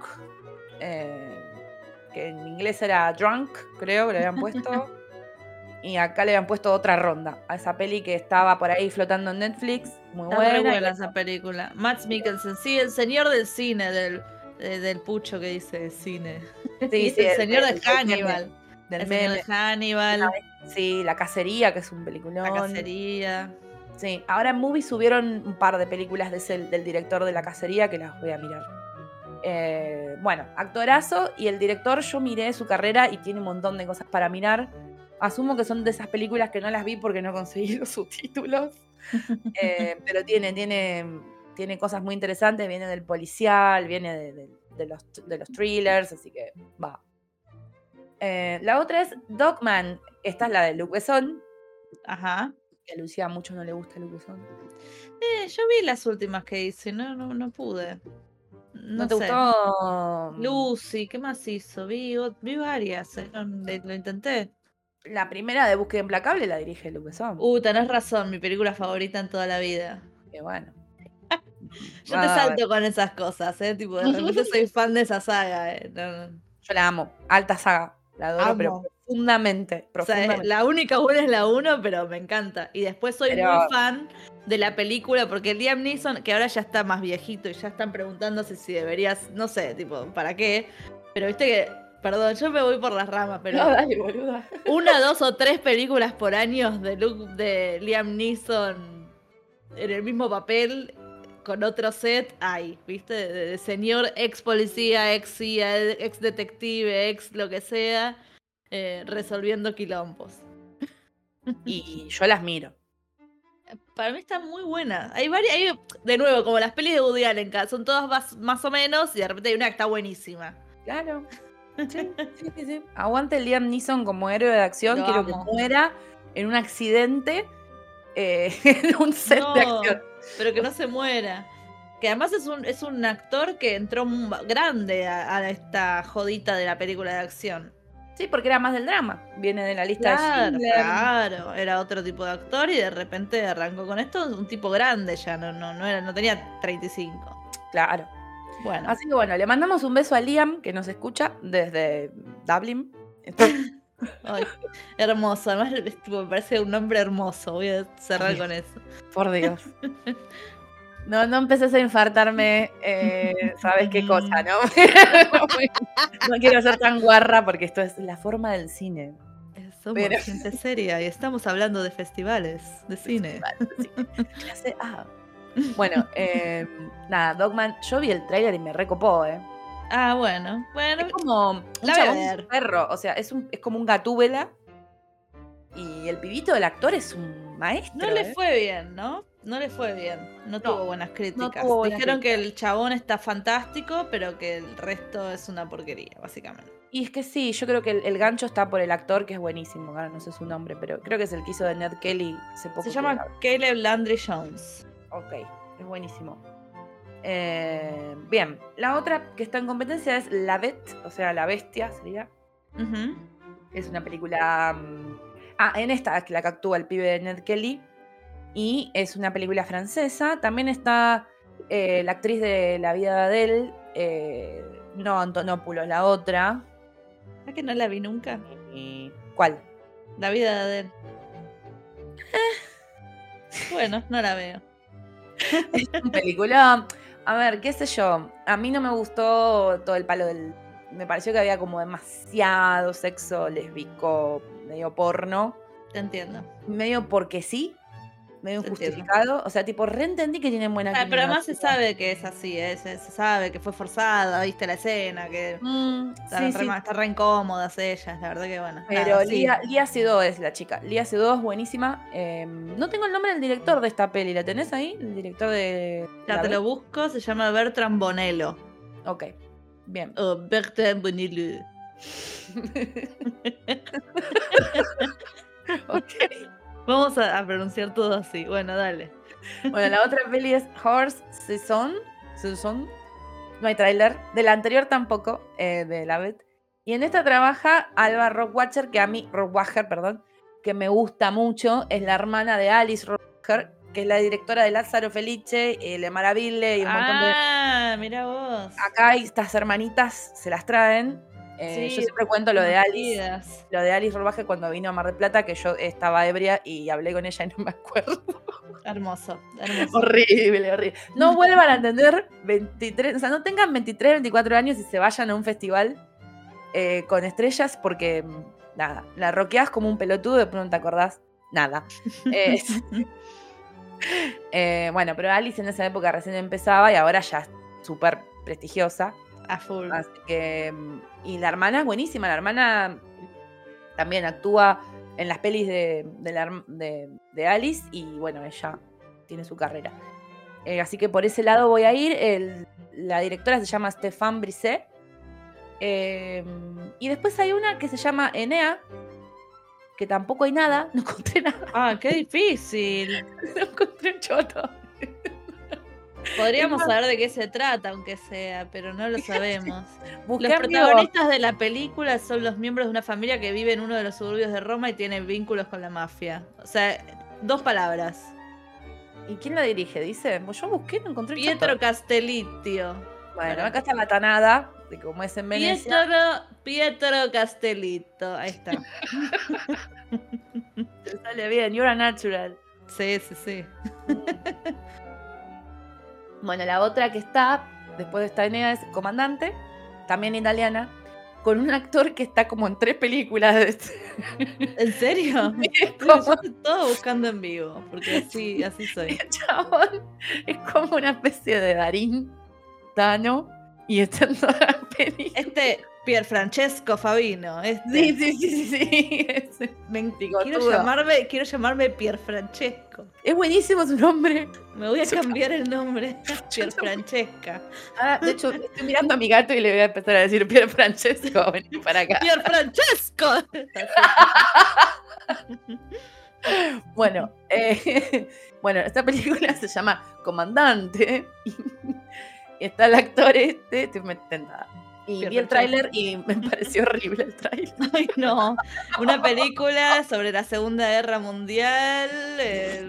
Speaker 2: eh, que en inglés era Drunk, creo que le habían puesto. y acá le habían puesto otra ronda a esa peli que estaba por ahí flotando en Netflix, muy
Speaker 3: Está
Speaker 2: buena.
Speaker 3: buena esa película. Max Mikkelsen, sí, el señor del cine, del, de- del pucho que dice cine.
Speaker 2: Sí,
Speaker 3: el
Speaker 2: el-
Speaker 3: señor
Speaker 2: el-
Speaker 3: de Hannibal.
Speaker 2: del
Speaker 3: El señor de Hannibal,
Speaker 2: Sí, La Cacería, que es un peliculón.
Speaker 3: la cacería.
Speaker 2: Sí, ahora en Movie subieron un par de películas de ese- del director de La Cacería que las voy a mirar. Eh, bueno, actorazo y el director, yo miré su carrera y tiene un montón de cosas para mirar. Asumo que son de esas películas que no las vi porque no conseguí los subtítulos. Eh, pero tiene, tiene, tiene cosas muy interesantes. Viene del policial, viene de, de- de los, de los thrillers, así que va. Eh, la otra es Dogman. Esta es la de Luc Besson.
Speaker 3: Ajá.
Speaker 2: Que a Lucía mucho no le gusta Luc Besson.
Speaker 3: Eh, yo vi las últimas que hice, no, no, no pude.
Speaker 2: ¿No,
Speaker 3: No,
Speaker 2: te
Speaker 3: sé.
Speaker 2: gustó?
Speaker 3: Lucy, ¿qué más hizo? Vi, vi varias, eh, lo intenté.
Speaker 2: La primera de Búsqueda Implacable la dirige Luc Besson.
Speaker 3: Uh, tenés razón, mi película favorita en toda la vida.
Speaker 2: Que bueno.
Speaker 3: Yo te
Speaker 2: Ah,
Speaker 3: salto con esas cosas, ¿eh? Tipo, de repente soy fan de esa saga, ¿eh? No, no.
Speaker 2: Yo la amo. Alta saga. La adoro, pero profundamente.
Speaker 3: O sea,
Speaker 2: profundamente.
Speaker 3: la única buena es la 1, pero me encanta. Y después soy
Speaker 2: Pero-
Speaker 3: muy fan de la película porque Liam Neeson, que ahora ya está más viejito y ya están preguntándose si deberías, no sé, tipo, ¿para qué? Pero viste que, perdón, yo me voy por las ramas, pero
Speaker 2: No, dale, boluda.
Speaker 3: una, dos o tres películas por año de, Luke- de Liam Neeson en el mismo papel con otro set hay, ¿viste? De, de señor ex policía, ex CIA, ex detective, ex lo que sea, eh, resolviendo quilombos.
Speaker 2: Y yo las miro.
Speaker 3: Para mí está muy buena. Hay varias, hay- de nuevo, como las pelis de Woody Allen, son todas más, más o menos, y de repente hay una que está buenísima.
Speaker 2: Claro. Sí, sí, sí. Aguante Liam Neeson como héroe de acción.
Speaker 3: Lo
Speaker 2: Quiero
Speaker 3: amo.
Speaker 2: que muera en un accidente eh, en un set de acción.
Speaker 3: Pero que no se muera. Que además es un, es un actor que entró grande a, a esta jodita de la película de acción.
Speaker 2: Sí, porque era más del drama. Viene de la lista de
Speaker 3: Claro,
Speaker 2: Schindler.
Speaker 3: claro. Era otro tipo de actor y de repente arrancó con esto, un tipo grande ya, no, no, no, era, no tenía 35.
Speaker 2: Claro.
Speaker 3: Bueno,
Speaker 2: Así que bueno, le mandamos un beso a Liam, que nos escucha desde Dublin. Entonces,
Speaker 3: ay, hermoso. Además tipo, me parece un nombre hermoso. Voy a cerrar
Speaker 2: Ay.
Speaker 3: con eso.
Speaker 2: por Dios. No, no empeces a infartarme, eh, ¿sabes qué cosa, no? no quiero ser tan guarra porque esto es la forma del cine.
Speaker 3: Somos
Speaker 2: Pero-
Speaker 3: gente seria y estamos hablando de festivales de cine.
Speaker 2: Clase A. Bueno, eh, nada, Dogman, yo vi el tráiler y me recopó, ¿eh?
Speaker 3: Ah, bueno. Bueno,
Speaker 2: Es como un chabón perro, o sea, es, un, es como un gatúbela. Y el pibito del actor es un maestro.
Speaker 3: no le
Speaker 2: ¿eh?
Speaker 3: fue bien, ¿no? No le fue bien. No, tuvo buenas críticas.
Speaker 2: tuvo buenas
Speaker 3: Dijeron que el chabón está fantástico, pero que el resto es una porquería, básicamente.
Speaker 2: Y es que sí, yo creo que el, el gancho está por el actor, que es buenísimo. Ahora no sé su nombre, pero creo que es el que hizo de Ned Kelly hace poco.
Speaker 3: Se llama
Speaker 2: la-
Speaker 3: Caleb Landry Jones.
Speaker 2: Ok, es buenísimo. Eh, bien, la otra que está en competencia es La Bet, o sea, La Bestia sería. Es una película. mm, Ah, en esta es la que actúa el pibe de Ned Kelly. Y es una película francesa. También está eh, la actriz de La vida de Adele. eh, no Antonopoulos, la otra.
Speaker 3: ¿Es que no la vi nunca?
Speaker 2: ¿Cuál?
Speaker 3: La vida de Adele. Bueno, no la veo.
Speaker 2: Es una película. A ver, qué sé yo. A mí no me gustó todo el palo del. Me pareció que había como demasiado sexo lésbico, medio porno.
Speaker 3: Te entiendo.
Speaker 2: Medio porque sí. Medio injustificado. O sea, tipo, reentendí que tienen buena
Speaker 3: Ah, pero además se sabe que es así, ¿eh? se, se sabe que fue forzada, viste la escena, que
Speaker 2: Mm,
Speaker 3: está,
Speaker 2: sí,
Speaker 3: re,
Speaker 2: sí.
Speaker 3: está re incómodas ellas, la verdad que bueno.
Speaker 2: Pero
Speaker 3: sí.
Speaker 2: Lía, Seydoux es la chica. Lía Seydoux es buenísima. Eh, no tengo el nombre del director de esta peli. ¿La tenés ahí? El director de.
Speaker 3: Ya te lo busco, se llama Bertrand Bonello.
Speaker 2: Ok. Bien.
Speaker 3: O Bertrand Bonello.
Speaker 2: ok.
Speaker 3: Vamos a, a pronunciar todo así. Bueno, dale.
Speaker 2: Bueno, la otra peli es Horse Season. Season. No hay tráiler. De la anterior tampoco, eh, de la Bet. Y en esta trabaja Alba Rockwatcher, que a mí, Rockwacher, perdón, que me gusta mucho. Es la hermana de Alice Rockwacher, que es la directora de Lázaro Felice, eh, Le Maraville y un montón de.
Speaker 3: Ah, mira vos.
Speaker 2: Acá estas hermanitas, se las traen. Eh,
Speaker 3: Sí,
Speaker 2: yo siempre cuento lo de Alice. Lo de Alice Robaje cuando vino a Mar del Plata, que yo estaba ebria y hablé con ella y no me acuerdo.
Speaker 3: Hermoso, hermoso.
Speaker 2: Horrible, horrible. No vuelvan a entender 23, o sea, no tengan 23, 24 años y se vayan a un festival eh, con estrellas porque, mm, nada, la roqueás como un pelotudo, de pronto te acordás, nada. Eh, bueno, pero Alice en esa época recién empezaba y ahora ya es súper prestigiosa.
Speaker 3: A full.
Speaker 2: Así que, mm, y la hermana es buenísima, la hermana también actúa en las pelis de, de la de- de Alice y bueno, ella tiene su carrera. Eh, así que por ese lado voy a ir. El- la directora se llama Stéphane Brisset. Eh, y después hay una que se llama Enea, que tampoco hay nada, no encontré nada,
Speaker 3: Ah, qué difícil.
Speaker 2: no encontré un choto.
Speaker 3: Podríamos saber de qué se trata, aunque sea, pero no lo sabemos. Los protagonistas de la película son los miembros de una familia que vive en uno de los suburbios de Roma y tiene vínculos con la mafia. O sea, dos palabras.
Speaker 2: ¿Y quién la dirige? Dice, pues yo busqué, no encontré
Speaker 3: Pietro. Castellitio.
Speaker 2: Bueno, acá está la tanada de cómo es en Venecia.
Speaker 3: Pietro, Pietro Castellito. Ahí está.
Speaker 2: Te sale bien, you're a natural.
Speaker 3: Sí, sí, sí.
Speaker 2: Bueno, la otra que está, después de esta Enea, es Comandante, también italiana, con un actor que está como en tres películas. de-
Speaker 3: ¿En serio?
Speaker 2: Es
Speaker 3: Yo
Speaker 2: como,
Speaker 3: estoy todo buscando en vivo, porque así, así soy.
Speaker 2: el chabón es como una especie de Darín, Tano, y está en todas las películas.
Speaker 3: Este Pierfrancesco Fabino. Este.
Speaker 2: Sí, sí, sí, sí, sí.
Speaker 3: Me- quiero llamarme, quiero llamarme Pierfrancesco.
Speaker 2: Es buenísimo su nombre.
Speaker 3: Me voy a cambiar el nombre a Pierfrancesca.
Speaker 2: Ahora, de hecho, estoy mirando a mi gato y le voy a empezar a decir Pier Francesco, vení para acá.
Speaker 3: ¡Pierfrancesco!
Speaker 2: Bueno, eh, bueno, esta película se llama Comandante. Y está el actor este, estoy muy tentada. Y vi el tráiler y me pareció horrible el tráiler.
Speaker 3: Ay, no. Una película sobre la Segunda Guerra Mundial,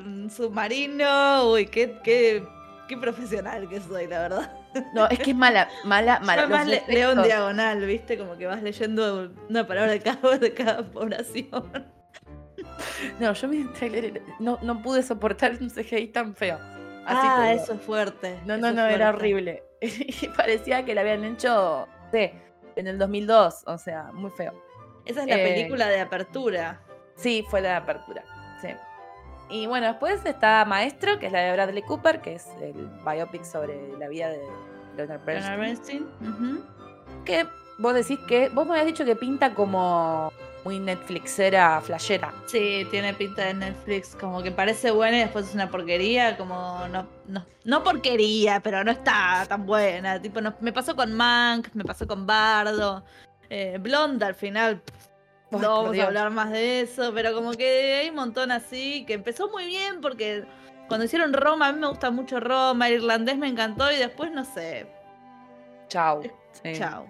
Speaker 3: un submarino. Uy, qué, qué, qué profesional que soy, la verdad.
Speaker 2: No, es que es mala, mala, mala.
Speaker 3: Yo más le- leo en diagonal, ¿viste? Como que vas leyendo una palabra de cada, de cada oración.
Speaker 2: No, yo vi el tráiler no, no pude soportar un CGI tan feo. Así
Speaker 3: ah,
Speaker 2: digo.
Speaker 3: eso es fuerte.
Speaker 2: No, no, no, era horrible. Parecía que la habían hecho, sé, en el 2002, o sea, muy feo.
Speaker 3: Esa es la
Speaker 2: Eh,
Speaker 3: película de apertura.
Speaker 2: Sí, fue la apertura. Sí. Y bueno, después está Maestro, que es la de Bradley Cooper, que es el biopic sobre la vida de Leonard
Speaker 3: Leonard
Speaker 2: Bernstein.
Speaker 3: Bernstein. Ujú.
Speaker 2: Que vos decís que. Vos me habías dicho que pinta como muy Netflixera, flashera.
Speaker 3: Sí, tiene pinta de Netflix, como que parece buena y después es una porquería, como no, no, no porquería, pero no está tan buena. Tipo, no- me pasó con Mank, me pasó con Bardo, eh, Blonde al final, no vamos a hablar más de eso, pero como que hay un montón así, que empezó muy bien porque cuando hicieron Roma, a mí me gusta mucho Roma, el irlandés me encantó y después no sé,
Speaker 2: Chau. Sí.
Speaker 3: chao.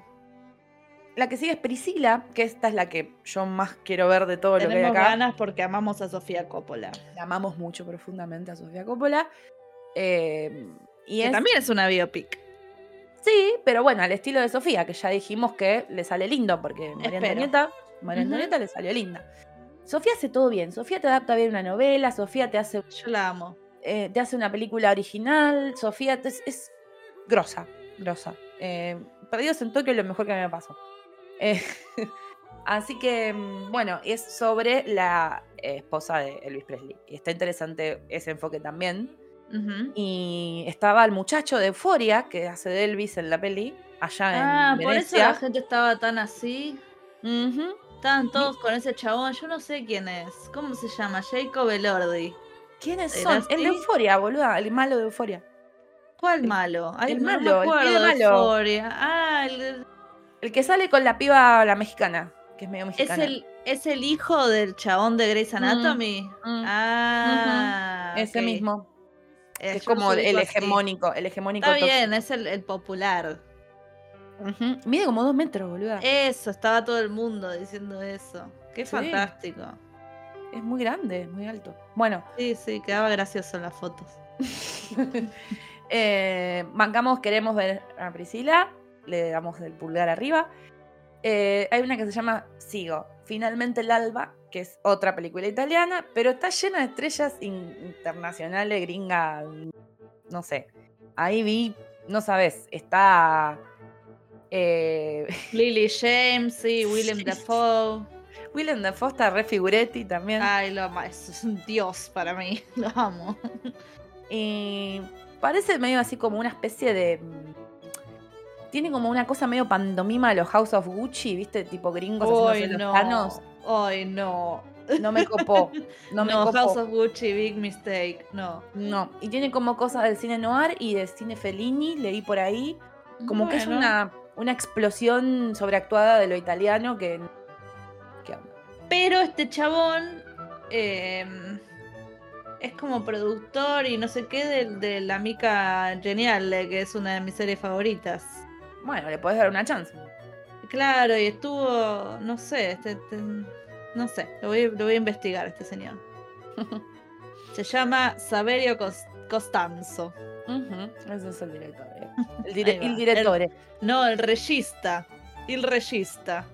Speaker 2: La que sigue es Priscila, que esta es la que yo más quiero ver de todo lo que hay
Speaker 3: Tenemos
Speaker 2: acá.
Speaker 3: ganas porque amamos a Sofía Coppola.
Speaker 2: La amamos mucho profundamente a Sofía Coppola. Eh, y
Speaker 3: Que
Speaker 2: es,
Speaker 3: también es una biopic.
Speaker 2: Sí, pero bueno, al estilo de Sofía, que ya dijimos que le sale lindo, porque María. Antonieta, María. Antonieta le salió linda. Sofía hace todo bien. Sofía te adapta bien una novela, Sofía te hace,
Speaker 3: Yo la amo.
Speaker 2: eh, te hace una película original, Sofía te- es grosa, grosa. Eh, Perdidos en Tokio es lo mejor que me pasó. Eh, así que, mm, bueno, es sobre la esposa de Elvis Presley. Y está interesante ese enfoque también. Y estaba el muchacho de Euforia, que hace de Elvis en la peli, allá en
Speaker 3: Ah, por eso
Speaker 2: Venecia.
Speaker 3: la gente estaba tan así.
Speaker 2: Ujú.
Speaker 3: Estaban todos con ese chabón. Yo no sé quién es. ¿Cómo se llama? Jacob Elordi.
Speaker 2: ¿Quiénes
Speaker 3: ¿Era
Speaker 2: son? El de
Speaker 3: así?
Speaker 2: Euforia, boluda, el malo de Euforia.
Speaker 3: ¿Cuál malo? Ay,
Speaker 2: el malo, el pibe
Speaker 3: de
Speaker 2: malo.
Speaker 3: Euphoria. Ah, el-
Speaker 2: El que sale con la piba, la mexicana, que es medio
Speaker 3: es,
Speaker 2: mexicana.
Speaker 3: el, es el hijo del chabón de Grey's Anatomy.
Speaker 2: mm.
Speaker 3: Ah,
Speaker 2: Ese mismo. Es como el hegemónico, el hegemónico
Speaker 3: Está bien, es el, el popular.
Speaker 2: Mide como dos metros, boluda.
Speaker 3: Eso, estaba todo el mundo diciendo eso. Qué
Speaker 2: Sí.
Speaker 3: fantástico.
Speaker 2: Es muy grande, es muy alto. Bueno,
Speaker 3: Sí, sí, quedaba gracioso en las fotos.
Speaker 2: eh, bancamos, queremos ver a Priscila. Le damos el pulgar arriba. Eh, hay una que se llama Sigo. Finalmente el Alba, que es otra película italiana, pero está llena de estrellas in- internacionales, gringa. No sé. Ahí vi, no sabes, está. eh,
Speaker 3: Lily James, sí, Willem
Speaker 2: Sí.
Speaker 3: Dafoe.
Speaker 2: Willem Dafoe está re figuretti también.
Speaker 3: Ay, lo amo. Es un dios para mí. Lo amo.
Speaker 2: Y parece medio así como una especie de. Tiene como una cosa medio pandomima de los House of Gucci, ¿viste? Tipo gringos los
Speaker 3: no.
Speaker 2: planos.
Speaker 3: Ay, no.
Speaker 2: No me copó. No me copó.
Speaker 3: House of Gucci, Big Mistake. No.
Speaker 2: No, y tiene como cosas del cine noir y del cine Fellini, leí por ahí. Como que es una, una explosión sobreactuada de lo italiano que.
Speaker 3: Pero este chabón eh, es como productor y no sé qué de, de La Mica Genial, eh, que es una de mis series favoritas.
Speaker 2: Bueno, le podés dar una chance.
Speaker 3: Claro, y estuvo, no sé, este, este- no sé, lo voy, lo voy a investigar este señor. Se llama Saverio Cos- Costanzo.
Speaker 2: Ese es el director. eh. El, dire- el director.
Speaker 3: No, el regista. El regista.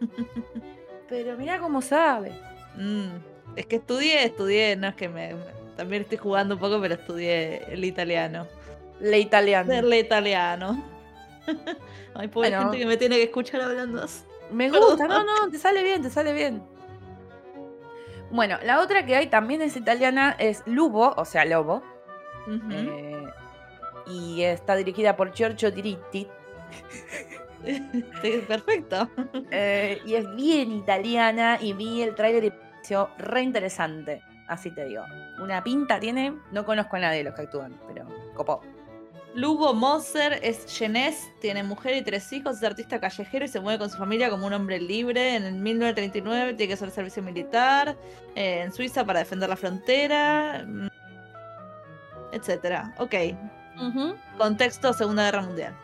Speaker 2: Pero mira cómo sabe.
Speaker 3: Mm, Es que estudié, estudié, no es que me, me- También estoy jugando un poco, pero estudié el italiano.
Speaker 2: Le italiano.
Speaker 3: Serle italiano. Ay, pobre
Speaker 2: Bueno.
Speaker 3: gente que me tiene que escuchar hablando así.
Speaker 2: Me
Speaker 3: Perdón.
Speaker 2: gusta, no, no, te sale bien, te sale bien. Bueno, la otra que hay también es italiana, es Lubo, o sea, Lobo. Eh, y está dirigida por Giorgio Diritti.
Speaker 3: Perfecto.
Speaker 2: eh, y es bien italiana y vi el tráiler y pareció re interesante. Así te digo. Una pinta tiene, no conozco a nadie de los que actúan, pero copó.
Speaker 3: Lugo Moser es yenés, tiene mujer y tres hijos, es artista callejero y se mueve con su familia como un hombre libre. En el 1939 tiene que hacer servicio militar eh, en Suiza para defender la frontera, mm, etcétera. Ok. Contexto Segunda Guerra Mundial.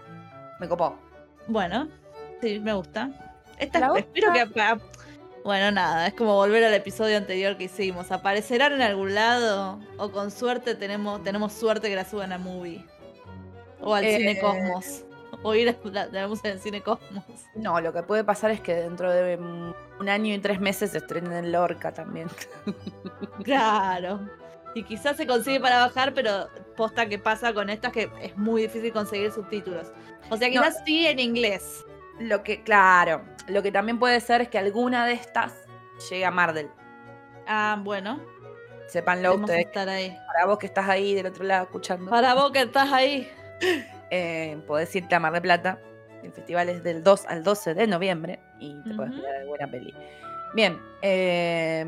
Speaker 2: Me copó.
Speaker 3: Bueno, sí, me gusta. Esta,
Speaker 2: La
Speaker 3: espero que Bueno, nada, es como volver al episodio anterior que hicimos. ¿Aparecerán en algún lado? O con suerte tenemos, tenemos suerte que la suban a movie. O al
Speaker 2: Eh,
Speaker 3: Cine Cosmos. O ir a la, la vemos en el Cine Cosmos.
Speaker 2: No, lo que puede pasar es que dentro de un año y tres meses se estrenen en Lorca también.
Speaker 3: Claro. Y quizás se consigue para bajar, pero posta que pasa con estas que es muy difícil conseguir subtítulos. O sea,
Speaker 2: No.
Speaker 3: quizás sí en inglés.
Speaker 2: Lo que, claro, lo que también puede ser es que alguna de estas llegue a Marvel.
Speaker 3: Ah, bueno. A
Speaker 2: ustedes.
Speaker 3: estar ahí.
Speaker 2: Para vos que estás ahí del otro lado escuchando,
Speaker 3: Para vos que estás ahí.
Speaker 2: eh, podés irte a Mar del Plata. El festival es del 2 al 12 de noviembre y te puedes
Speaker 3: Ujú.
Speaker 2: mirar de buena peli. Bien, eh,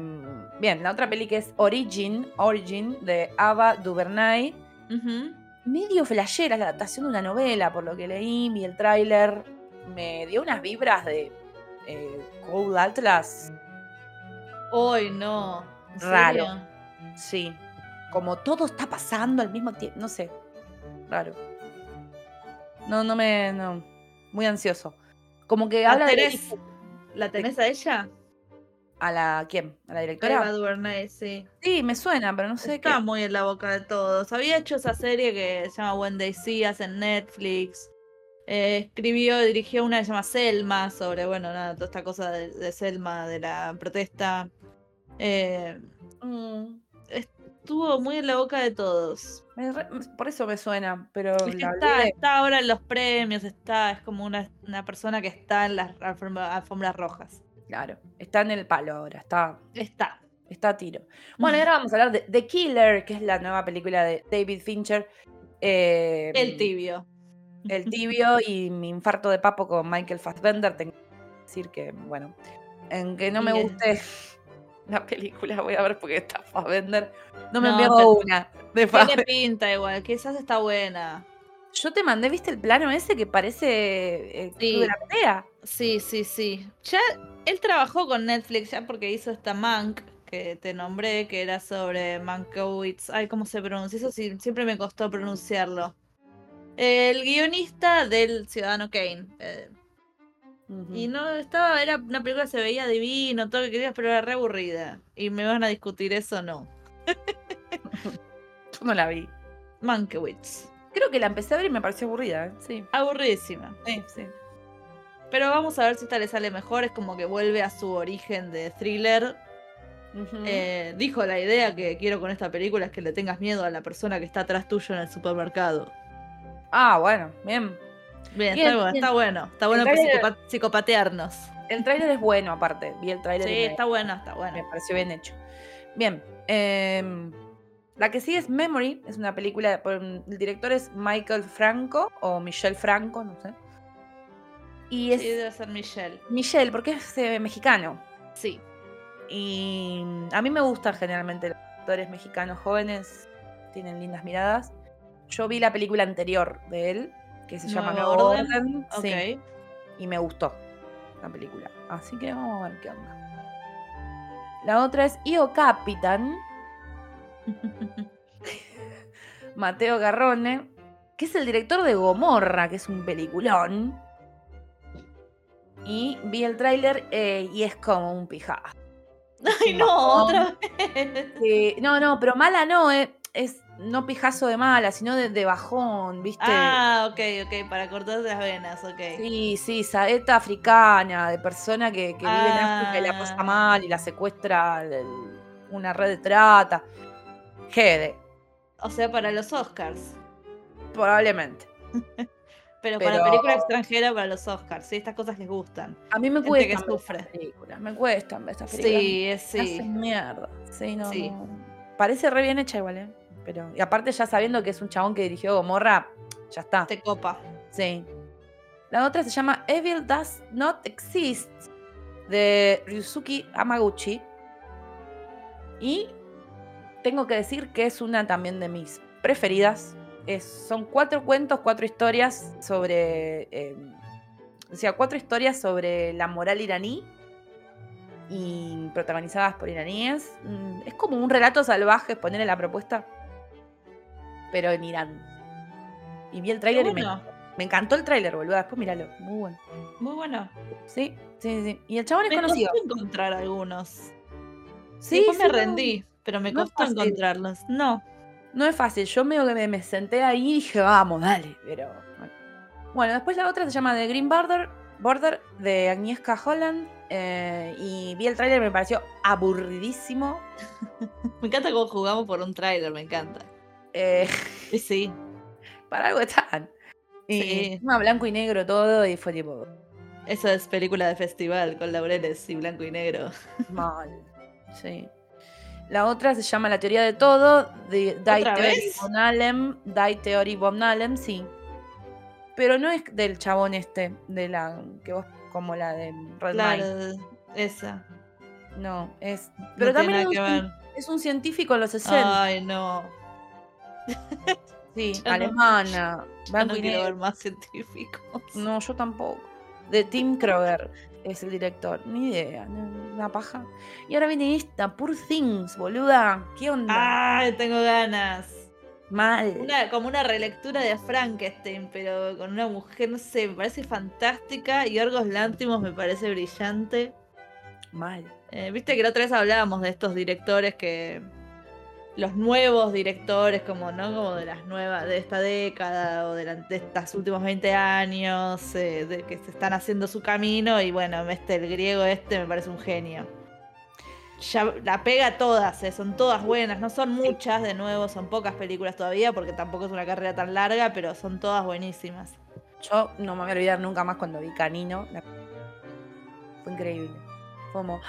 Speaker 2: bien, la otra peli que es Origin, Origin de Ava DuVernay. Medio flashera, es la adaptación de una novela, por lo que leí, vi el tráiler. Me dio unas vibras de eh, Cold Atlas.
Speaker 3: Hoy no. ¿En
Speaker 2: Raro. Sí. Como todo está pasando al mismo tiempo. No sé. Raro. No, no me. No. Muy ansioso. Como que
Speaker 3: ¿La
Speaker 2: habla de.
Speaker 3: tenés, ¿La tenés a ella?
Speaker 2: ¿A la quién? ¿A la
Speaker 3: Eva
Speaker 2: directora?
Speaker 3: DuVernay, sí.
Speaker 2: Sí, me suena, pero no sé
Speaker 3: Está
Speaker 2: qué.
Speaker 3: muy en la boca de todos. Había hecho esa serie que se llama When They See Us en Netflix. Eh, escribió y dirigió una que se llama Selma, sobre, bueno, nada, toda esta cosa de, de Selma, de la protesta. Eh,
Speaker 2: Mm,
Speaker 3: estuvo muy en la boca de todos.
Speaker 2: Me re- por eso me suena, pero
Speaker 3: Es que está, ahora en los premios, está, es como una, una persona que está en las alfombra- alfombras rojas.
Speaker 2: Claro. Está en el palo ahora. Está.
Speaker 3: Está.
Speaker 2: Está a tiro. Bueno, y ahora vamos a hablar de The Killer, que es la nueva película de David Fincher. Eh,
Speaker 3: El tibio.
Speaker 2: El tibio y mi infarto de papo con Michael Fassbender. Tengo que decir que, bueno, en que no me guste la película, voy a ver porque está Fassbender. No me
Speaker 3: No,
Speaker 2: envió una de
Speaker 3: Tiene pinta igual, quizás está buena.
Speaker 2: Yo te mandé, ¿viste el plano ese que parece eh,
Speaker 3: Sí.
Speaker 2: de la pelea?
Speaker 3: Sí, sí, sí. Ya él trabajó con Netflix ya porque hizo esta Mank que te nombré, que era sobre Mankiewicz. Ay, ¿cómo se pronuncia? Eso sí, siempre me costó pronunciarlo. El guionista del Ciudadano Kane. eh, Y no estaba, era una película que se veía divino, todo lo que querías, pero era re aburrida. Y me van a discutir eso, no.
Speaker 2: Yo no la vi.
Speaker 3: Mankiewicz.
Speaker 2: Creo que la empecé a ver y me pareció aburrida, ¿eh? Sí,
Speaker 3: Aburridísima.
Speaker 2: sí, sí.
Speaker 3: Pero vamos a ver si esta le sale mejor. Es como que vuelve a su origen de thriller. Eh, dijo la idea que quiero con esta película es que le tengas miedo a la persona que está atrás tuyo en el supermercado.
Speaker 2: Ah, bueno, bien.
Speaker 3: Bien,
Speaker 2: Bien,
Speaker 3: está, bueno,
Speaker 2: bien.
Speaker 3: está bueno. Está bueno psicopatearnos.
Speaker 2: El tráiler es bueno, aparte. Vi el tráiler
Speaker 3: Sí,
Speaker 2: me-
Speaker 3: está bueno, está
Speaker 2: Me
Speaker 3: bueno.
Speaker 2: pareció bien hecho. Bien. em, la que sigue es Memory. Es una película. el director es Michael Franco o Michelle Franco, no sé. Y es
Speaker 3: Sí, debe ser Michelle.
Speaker 2: Michelle, porque es eh, mexicano.
Speaker 3: Sí.
Speaker 2: Y a mí me gustan generalmente los actores mexicanos jóvenes, tienen lindas miradas. Yo vi la película anterior de él, que se llama
Speaker 3: Nuevo Orden.
Speaker 2: Orden, sí, y me gustó la película. Así que vamos a ver qué onda. La otra es Io Capitan, Mateo Garrone, que es el director de Gomorra, que es un peliculón. Y vi el tráiler eh, y es como un pijazo.
Speaker 3: Ay, no, otra vez.
Speaker 2: Sí, no, no, pero mala no, eh, es no pijazo de mala, sino de, de bajón, ¿viste?
Speaker 3: Ah, ok, ok, para cortarse las venas, ok.
Speaker 2: Sí, sí, saeta africana, de persona que, que vive en África y la pasa
Speaker 3: Ah.
Speaker 2: mal y la secuestra el- una red de trata. Jede,
Speaker 3: O sea, para los Oscars.
Speaker 2: probablemente.
Speaker 3: Pero, para
Speaker 2: Pero-
Speaker 3: película extranjera, para los Oscars. Sí, estas cosas les gustan.
Speaker 2: A mí me ver
Speaker 3: sufre.
Speaker 2: películas, me cuestan ver estas películas.
Speaker 3: Sí, es
Speaker 2: Me
Speaker 3: sí.
Speaker 2: hacen mierda. Sí, no,
Speaker 3: Sí.
Speaker 2: no. Parece re bien hecha igual, ¿eh? Pero, y aparte ya sabiendo que es un chabón que dirigió Gomorra, ya está.
Speaker 3: Te copa.
Speaker 2: Sí. La otra se llama Evil Does Not Exist de Ryusuke Hamaguchi. Y tengo que decir que es una también de mis preferidas. Es- son cuatro cuentos, cuatro historias sobre. eh, o sea, cuatro historias sobre la moral iraní. Y protagonizadas por iraníes. Mm, Es como un relato salvaje, ponerle la propuesta. Pero en Irán. Y vi el tráiler y me me encantó el tráiler, boludo. Después míralo. Muy bueno.
Speaker 3: Muy bueno.
Speaker 2: Sí, sí, sí. Y el chabón es
Speaker 3: Me
Speaker 2: conocido.
Speaker 3: costó encontrar algunos.
Speaker 2: Sí,
Speaker 3: Después
Speaker 2: sí,
Speaker 3: me
Speaker 2: no,
Speaker 3: rendí, pero me costó encontrarlos. No.
Speaker 2: No es fácil. Yo medio que me, me senté ahí y dije, vamos, dale. Pero. Bueno. Bueno, después la otra se llama The Green Border, Border de Agnieszka Holland. eh, y vi el tráiler y me pareció aburridísimo.
Speaker 3: Me encanta cómo jugamos por un tráiler, me encanta.
Speaker 2: Eh,
Speaker 3: sí.
Speaker 2: para algo están. Y
Speaker 3: Sí.
Speaker 2: encima blanco y negro todo. Y fue tipo.
Speaker 3: Eso es película de festival con laureles y blanco y negro.
Speaker 2: Mal. Sí. La otra se llama La teoría de todo, de Die
Speaker 3: ¿Otra
Speaker 2: Theory von Allem, Die Theory von sí. Pero no es del chabón este, de la que vos como la de Red
Speaker 3: Claro, esa.
Speaker 2: No, es pero
Speaker 3: no
Speaker 2: también es un, es un científico en los 60,
Speaker 3: Ay, no.
Speaker 2: Sí,
Speaker 3: ya no-
Speaker 2: alemana,
Speaker 3: Yo no quiero ver más científicos.
Speaker 2: No, yo tampoco. De Tim Kroger es el director, ni idea, una paja. Y ahora viene esta, Poor Things, boluda. ¿Qué onda?
Speaker 3: Ay, tengo ganas.
Speaker 2: Mal.
Speaker 3: Una, como una relectura de Frankenstein, pero con una mujer, no sé, me parece fantástica. Y Orgos Lántimos me parece brillante.
Speaker 2: Mal.
Speaker 3: Eh, Viste que la otra vez hablábamos de estos directores que. Los nuevos directores, como, ¿no? Como de las nuevas, de esta década o de, la- estos últimos 20 años, eh, de que se están haciendo su camino. Y bueno, este, el griego este me parece un genio. Ya la pega todas, eh, son todas buenas, no son muchas, de nuevo, son pocas películas todavía, porque tampoco es una carrera tan larga, pero son todas buenísimas.
Speaker 2: Yo no me voy a olvidar nunca más cuando vi Canino. Fue increíble. Fue como.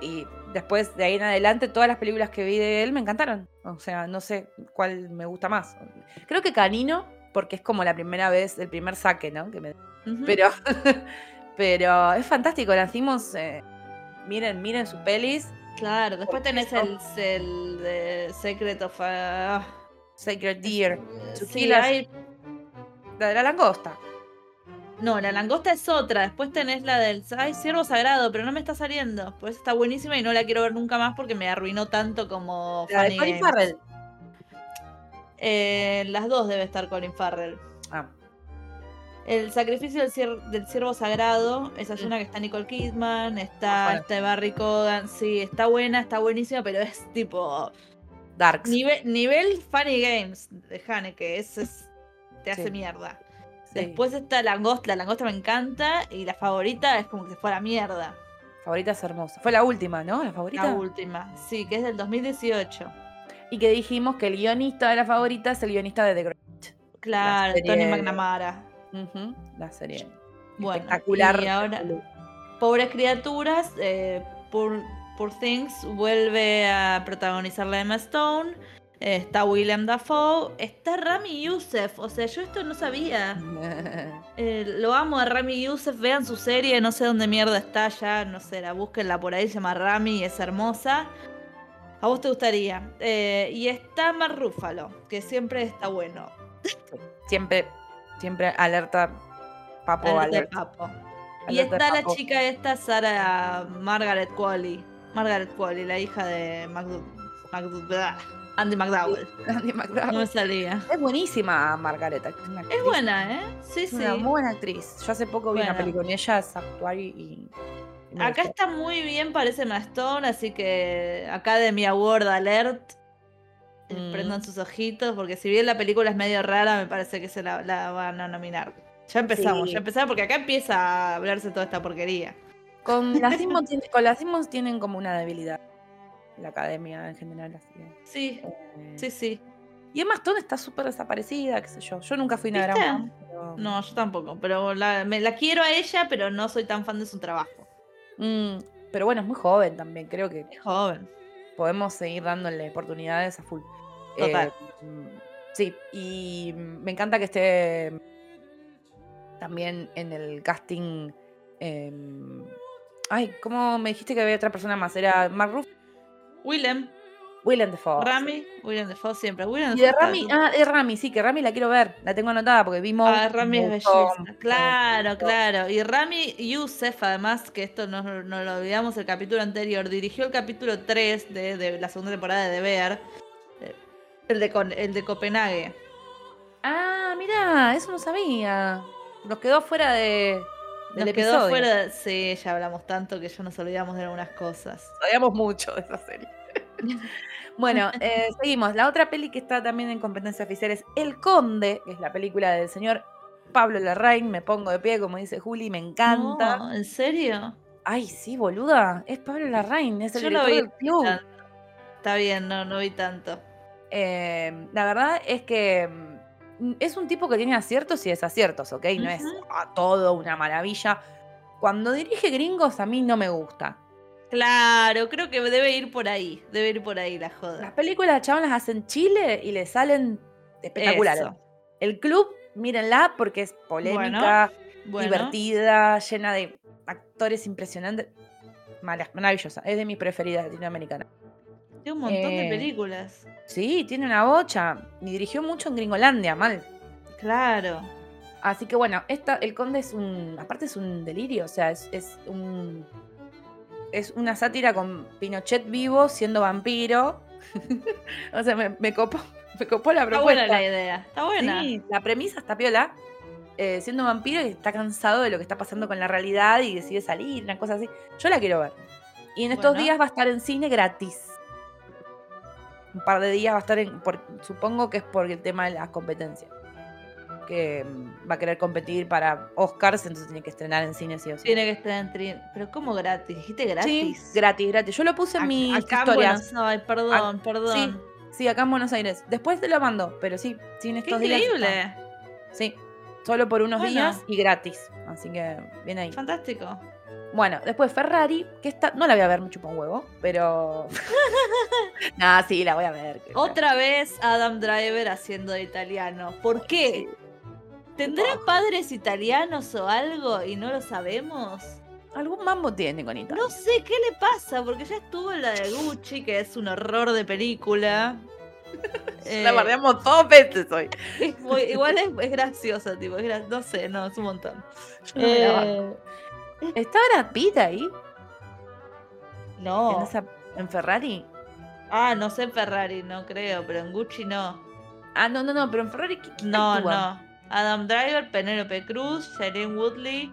Speaker 2: Y después de ahí en adelante, todas las películas que vi de él me encantaron. O sea, no sé cuál me gusta más. Creo que Canino, porque es como la primera vez, el primer saque, ¿no? Que me-. Pero, pero es fantástico. La hicimos. eh, miren, miren sus pelis.
Speaker 3: Claro, después tenés el, el de Secret of... ah,
Speaker 2: Sacred Deer.
Speaker 3: Sí, hay-
Speaker 2: La de la langosta.
Speaker 3: No, la langosta es otra. Después tenés la del. Ay, ciervo sagrado, pero no me está saliendo. Pues está buenísima y no la quiero ver nunca más porque me arruinó tanto como.
Speaker 2: La de
Speaker 3: Funny
Speaker 2: Colin
Speaker 3: Games.
Speaker 2: Farrell.
Speaker 3: Eh, las dos debe estar Colin Farrell.
Speaker 2: Ah,
Speaker 3: El sacrificio del, cier- del ciervo sagrado. Esa es
Speaker 2: Mm.
Speaker 3: una que está Nicole Kidman.
Speaker 2: Ah,
Speaker 3: Está
Speaker 2: bueno.
Speaker 3: este Barry Cogan. Sí, está buena, está buenísima, pero es tipo.
Speaker 2: Darks.
Speaker 3: Nivel, nivel Funny Games de Haneke. Es, es- te hace mierda.
Speaker 2: Sí.
Speaker 3: Después está Langosta. La Langosta me encanta. Y la favorita es como que se fue a la mierda.
Speaker 2: Favorita es hermosa. Fue la última, ¿no? La favorita.
Speaker 3: La última. Sí, que es del 2018.
Speaker 2: Y que dijimos que el guionista de la favorita es el guionista de The Great.
Speaker 3: Claro, Tony McNamara.
Speaker 2: La serie.
Speaker 3: Bueno,
Speaker 2: Espectacular.
Speaker 3: y ahora- Pobres criaturas. Eh, Poor, Poor Things vuelve a protagonizar la Emma Stone. Está Willem Dafoe, está Rami Youssef, o sea, yo esto no sabía. Eh, lo amo a Rami Youssef, vean su serie, no sé dónde mierda está ya, no sé, la búsquenla por ahí, se llama Rami es hermosa. A vos te gustaría. Eh, y está Mar Rúfalo, que siempre está bueno.
Speaker 2: Siempre, siempre alerta papo
Speaker 3: Alerta de
Speaker 2: alert.
Speaker 3: papo. Y
Speaker 2: Alerta
Speaker 3: está la chica esta, Sara Margaret Qualley. Margaret Qualley, la hija de blah, Andy McDowell.
Speaker 2: Andy McDowell.
Speaker 3: No salía.
Speaker 2: Es buenísima Margareta. Es,
Speaker 3: Es buena, ¿eh? Sí,
Speaker 2: es
Speaker 3: sí.
Speaker 2: una muy buena actriz. Yo hace poco vi una película con ella, es actuar y.
Speaker 3: Acá
Speaker 2: gustó.
Speaker 3: está muy bien, parece Emma Stone, así que Academy Award Alert. eh,
Speaker 2: Mm.
Speaker 3: Prendan sus ojitos, porque si bien la película es medio rara, me parece que se la, la van a nominar. Ya empezamos,
Speaker 2: Sí.
Speaker 3: ya empezamos, porque acá empieza a hablarse toda esta porquería.
Speaker 2: Con las Simmons con las Simmons tienen como una debilidad. La academia en general, así que,
Speaker 3: Sí,
Speaker 2: eh,
Speaker 3: sí, sí.
Speaker 2: Y Emma Stone está súper desaparecida, qué sé yo. Yo nunca fui una gran
Speaker 3: ¿Viste?
Speaker 2: pero-
Speaker 3: No, yo tampoco, pero la, me, la quiero a ella, pero no soy tan fan de su trabajo.
Speaker 2: Mm, pero bueno, es muy joven también. Creo que
Speaker 3: Es joven.
Speaker 2: podemos seguir dándole oportunidades a full.
Speaker 3: Total.
Speaker 2: Eh, mm, sí, y mm, me encanta que esté también en el casting. em, ay, ¿cómo me dijiste que había otra persona más? Era Mark Ruff,
Speaker 3: Willem,
Speaker 2: Willem Dafoe.
Speaker 3: Rami, Willem Dafoe siempre. Willem
Speaker 2: Y de Rami,
Speaker 3: está-
Speaker 2: ah, de Rami, sí, que Rami la quiero ver. La tengo anotada porque vimos.
Speaker 3: Ah, Rami es belleza. Claro, claro. Y Rami Youssef, además, que esto no, no lo olvidamos el capítulo anterior, dirigió el capítulo 3 de, de la segunda temporada de The Bear. eh, El de, Con- el de Copenhague.
Speaker 2: Ah, mira, eso no sabía. Nos quedó fuera de, del
Speaker 3: Nos quedó
Speaker 2: episodio.
Speaker 3: fuera. de- Sí, ya hablamos tanto que ya nos olvidamos de algunas cosas.
Speaker 2: Sabíamos mucho de esa serie. bueno, eh, seguimos. La otra peli que está también en competencia oficial es El Conde, que es la película del señor Pablo Larraín. Me pongo de pie, como dice Juli, me encanta.
Speaker 3: No, ¿En serio?
Speaker 2: Ay, sí, boluda. Es Pablo Larraín, es el
Speaker 3: Yo
Speaker 2: director
Speaker 3: vi
Speaker 2: del club.
Speaker 3: tanto. Está bien, no, no vi tanto.
Speaker 2: Eh, la verdad es que mm, es un tipo que tiene aciertos y desaciertos, ¿ok? No es a todo una maravilla. Cuando dirige gringos a mí no me gusta.
Speaker 3: Claro, creo que debe ir por ahí. Debe ir por ahí la
Speaker 2: Las
Speaker 3: joda.
Speaker 2: películas chabón las hacen en Chile y le salen espectaculares.
Speaker 3: Eso.
Speaker 2: El club, mírenla porque es polémica,
Speaker 3: Bueno,
Speaker 2: divertida, llena de actores impresionantes. Maravillosa, es de mis preferidas latinoamericanas.
Speaker 3: Tiene un montón de
Speaker 2: Eh,
Speaker 3: películas.
Speaker 2: Sí, tiene una bocha. Y dirigió mucho en Gringolandia, mal.
Speaker 3: Claro.
Speaker 2: Así que bueno, esta, el conde es un. Aparte es un delirio, o sea, es, es un. Es una sátira con Pinochet vivo siendo vampiro. o sea, me, me copó, me copó la
Speaker 3: Está
Speaker 2: propuesta.
Speaker 3: buena la idea. Está buena.
Speaker 2: Sí, la premisa está piola. eh, siendo vampiro y está cansado de lo que está pasando con la realidad y decide salir, una cosa así. Yo la quiero ver. Y en estos
Speaker 3: Bueno.
Speaker 2: días va a estar en cine gratis. Un par de días va a estar en. por- supongo que es por el tema de las competencias. Que mm, va a querer competir para Oscars, entonces tiene que estrenar en cine sí o sí.
Speaker 3: Tiene que estar en tri- Pero ¿cómo gratis? ¿Dijiste
Speaker 2: Sí,
Speaker 3: gratis?
Speaker 2: gratis, gratis. Yo lo puse en
Speaker 3: en
Speaker 2: historias.
Speaker 3: Buenos- Ay, perdón, perdón.
Speaker 2: Sí, acá en Buenos Aires. Después te lo mando, pero sí,
Speaker 3: Qué
Speaker 2: estos días. está.
Speaker 3: increíble.
Speaker 2: Sí, solo por unos
Speaker 3: Bueno.
Speaker 2: días y gratis. Así que bien ahí.
Speaker 3: Fantástico.
Speaker 2: Bueno, después Ferrari, que está. No la voy a ver, me chupa un huevo, pero. nah, sí, la voy a ver. que-
Speaker 3: Otra vez Adam Driver haciendo de italiano. ¿Por qué? ¿Tendrá
Speaker 2: Oh.
Speaker 3: padres italianos o algo y no lo sabemos?
Speaker 2: Algún mambo tiene con Italia.
Speaker 3: No sé qué le pasa, porque ya estuvo en la de Gucci, que es un horror de película. Eh,
Speaker 2: La bardeamos dos veces hoy.
Speaker 3: es muy- igual es, es graciosa, tipo, es gra- no sé, no, es un montón.
Speaker 2: Yo no me la
Speaker 3: Eh.
Speaker 2: ¿Está Brad Pitt ahí?
Speaker 3: no.
Speaker 2: ¿En, esa- en Ferrari?
Speaker 3: Ah, no sé en Ferrari, no creo, pero en Gucci no.
Speaker 2: Ah, no, no, no, pero en Ferrari. ¿qué-
Speaker 3: No,
Speaker 2: actúa?
Speaker 3: no. Adam Driver, Penélope Cruz, Shailene Woodley,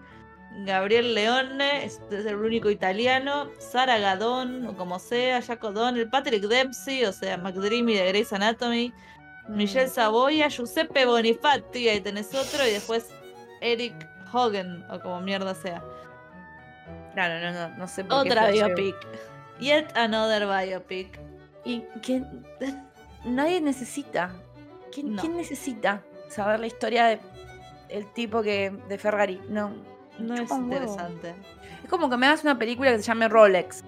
Speaker 3: Gabriel Leone, este es el único italiano, Sara Gadon, o como sea, Jack O'Donnell, Patrick Dempsey, o sea, McDreamy de Grey's Anatomy, Michelle
Speaker 2: Mm.
Speaker 3: Savoya, Giuseppe Bonifatti, ahí tenés otro, y después Eric Hogan, o como mierda sea.
Speaker 2: Claro, no, no, no sé por qué.
Speaker 3: Otra biopic. Yet another biopic.
Speaker 2: Y que nadie necesita. ¿Quién,
Speaker 3: No.
Speaker 2: quién necesita saber la historia de el tipo que de Ferrari? No.
Speaker 3: No es
Speaker 2: huevo.
Speaker 3: interesante.
Speaker 2: Es como que me hagas una película que se llame Rolex.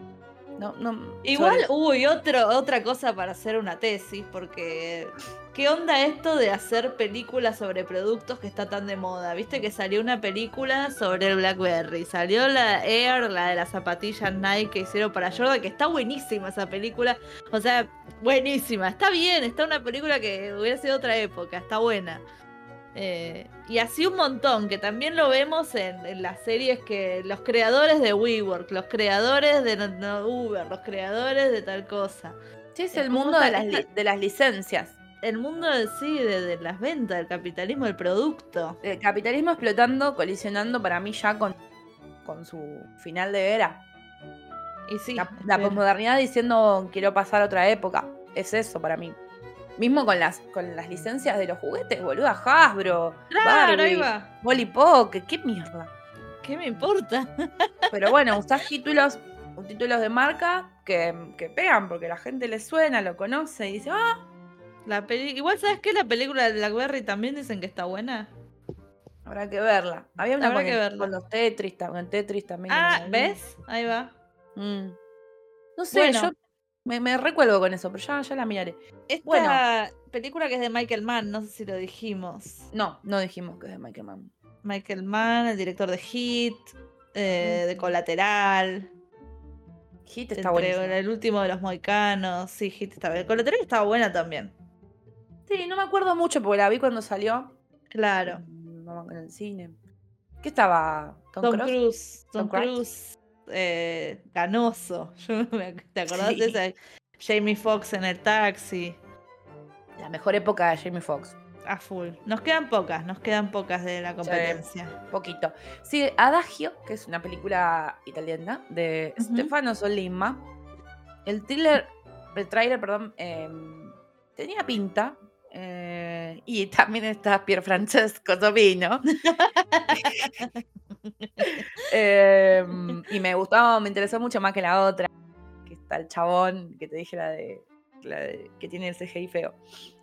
Speaker 2: No, no,
Speaker 3: Igual, uy, otro, otra cosa para hacer una tesis, porque ¿qué onda esto de hacer películas sobre productos que está tan de moda? Viste que salió una película sobre el BlackBerry, salió la Air, la de las zapatillas Nike que hicieron para Jordan, que está buenísima esa película, o sea, buenísima, está bien, está una película que hubiera sido otra época, está buena. Eh, y así un montón, que también lo vemos en, en las series que los creadores de WeWork, los creadores de no- Uber, los creadores de tal cosa.
Speaker 2: Sí, es
Speaker 3: es
Speaker 2: el mundo de las, de las licencias.
Speaker 3: El mundo sí, de, de las ventas, del capitalismo, del producto.
Speaker 2: El capitalismo explotando, colisionando para mí ya con, con su final de era.
Speaker 3: Y sí,
Speaker 2: La, posmodernidad diciendo quiero pasar a otra época. Es eso para mí. Mismo con las, con las licencias de los juguetes, boluda. Hasbro,
Speaker 3: Claro, ahí
Speaker 2: Barbie,
Speaker 3: va.
Speaker 2: Qué mierda.
Speaker 3: ¿Qué me importa?
Speaker 2: Pero bueno, usás títulos, títulos de marca que, que pegan porque la gente le suena, lo conoce y dice, ah,
Speaker 3: La peli- Igual, ¿sabes qué? La película de Blackberry también dicen que está buena.
Speaker 2: habrá que verla. Había una
Speaker 3: Habrá
Speaker 2: con,
Speaker 3: que verla.
Speaker 2: con los Tetris, tam- con Tetris también.
Speaker 3: Ah. ¿ves? Ahí va.
Speaker 2: Mm. No sé,
Speaker 3: Bueno.
Speaker 2: yo me, me recuerdo con eso, pero ya, ya la miraré.
Speaker 3: Esta
Speaker 2: Bueno.
Speaker 3: película que es de Michael Mann, no sé si lo dijimos.
Speaker 2: No, no dijimos que es de Michael Mann.
Speaker 3: Michael Mann, el director de Hit, eh, de. Colateral.
Speaker 2: Hit está buenísimo.
Speaker 3: el último de los moicanos. Sí, Hit está bien. Colateral estaba buena también.
Speaker 2: Sí, no me acuerdo mucho porque la vi cuando salió.
Speaker 3: Claro.
Speaker 2: Mm, en el cine. ¿Qué estaba? ¿Tom,
Speaker 3: Tom
Speaker 2: Cruise?
Speaker 3: Cruise. Tom,
Speaker 2: Tom Cruise.
Speaker 3: Eh, ac- ¿Te acordás de esa? Jamie Foxx en el taxi.
Speaker 2: La mejor época de Jamie Foxx.
Speaker 3: A full. Nos quedan pocas, nos quedan pocas de la competencia.
Speaker 2: Poquito. Sí, Adagio, que es una película italiana de. Stefano Solimma. El thriller, el trailer, perdón, em, tenía pinta. Eh, y también está Pier Francesco Topino. Em, y me gustó, me interesó mucho más que la otra. Que está el chabón que te dije, la de, la de- que tiene el CGI feo.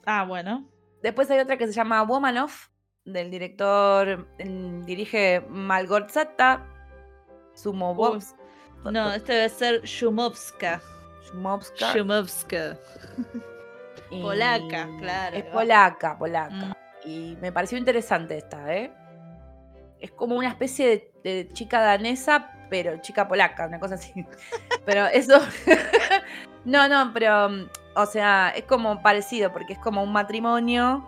Speaker 3: Ah, bueno.
Speaker 2: Después hay otra que se llama Woman of, del director, dirige Malgorzata Sumovovs-
Speaker 3: No, este debe ser Shumovska.
Speaker 2: Shumovska.
Speaker 3: Shumovska.
Speaker 2: Y-
Speaker 3: polaca, claro,
Speaker 2: Es polaca, polaca.
Speaker 3: Mm.
Speaker 2: Y me pareció interesante esta, ¿eh? Es como una especie de, de chica danesa, pero chica polaca, una cosa así. Pero eso. no, no, pero. mm, O sea, es como parecido, porque es como un matrimonio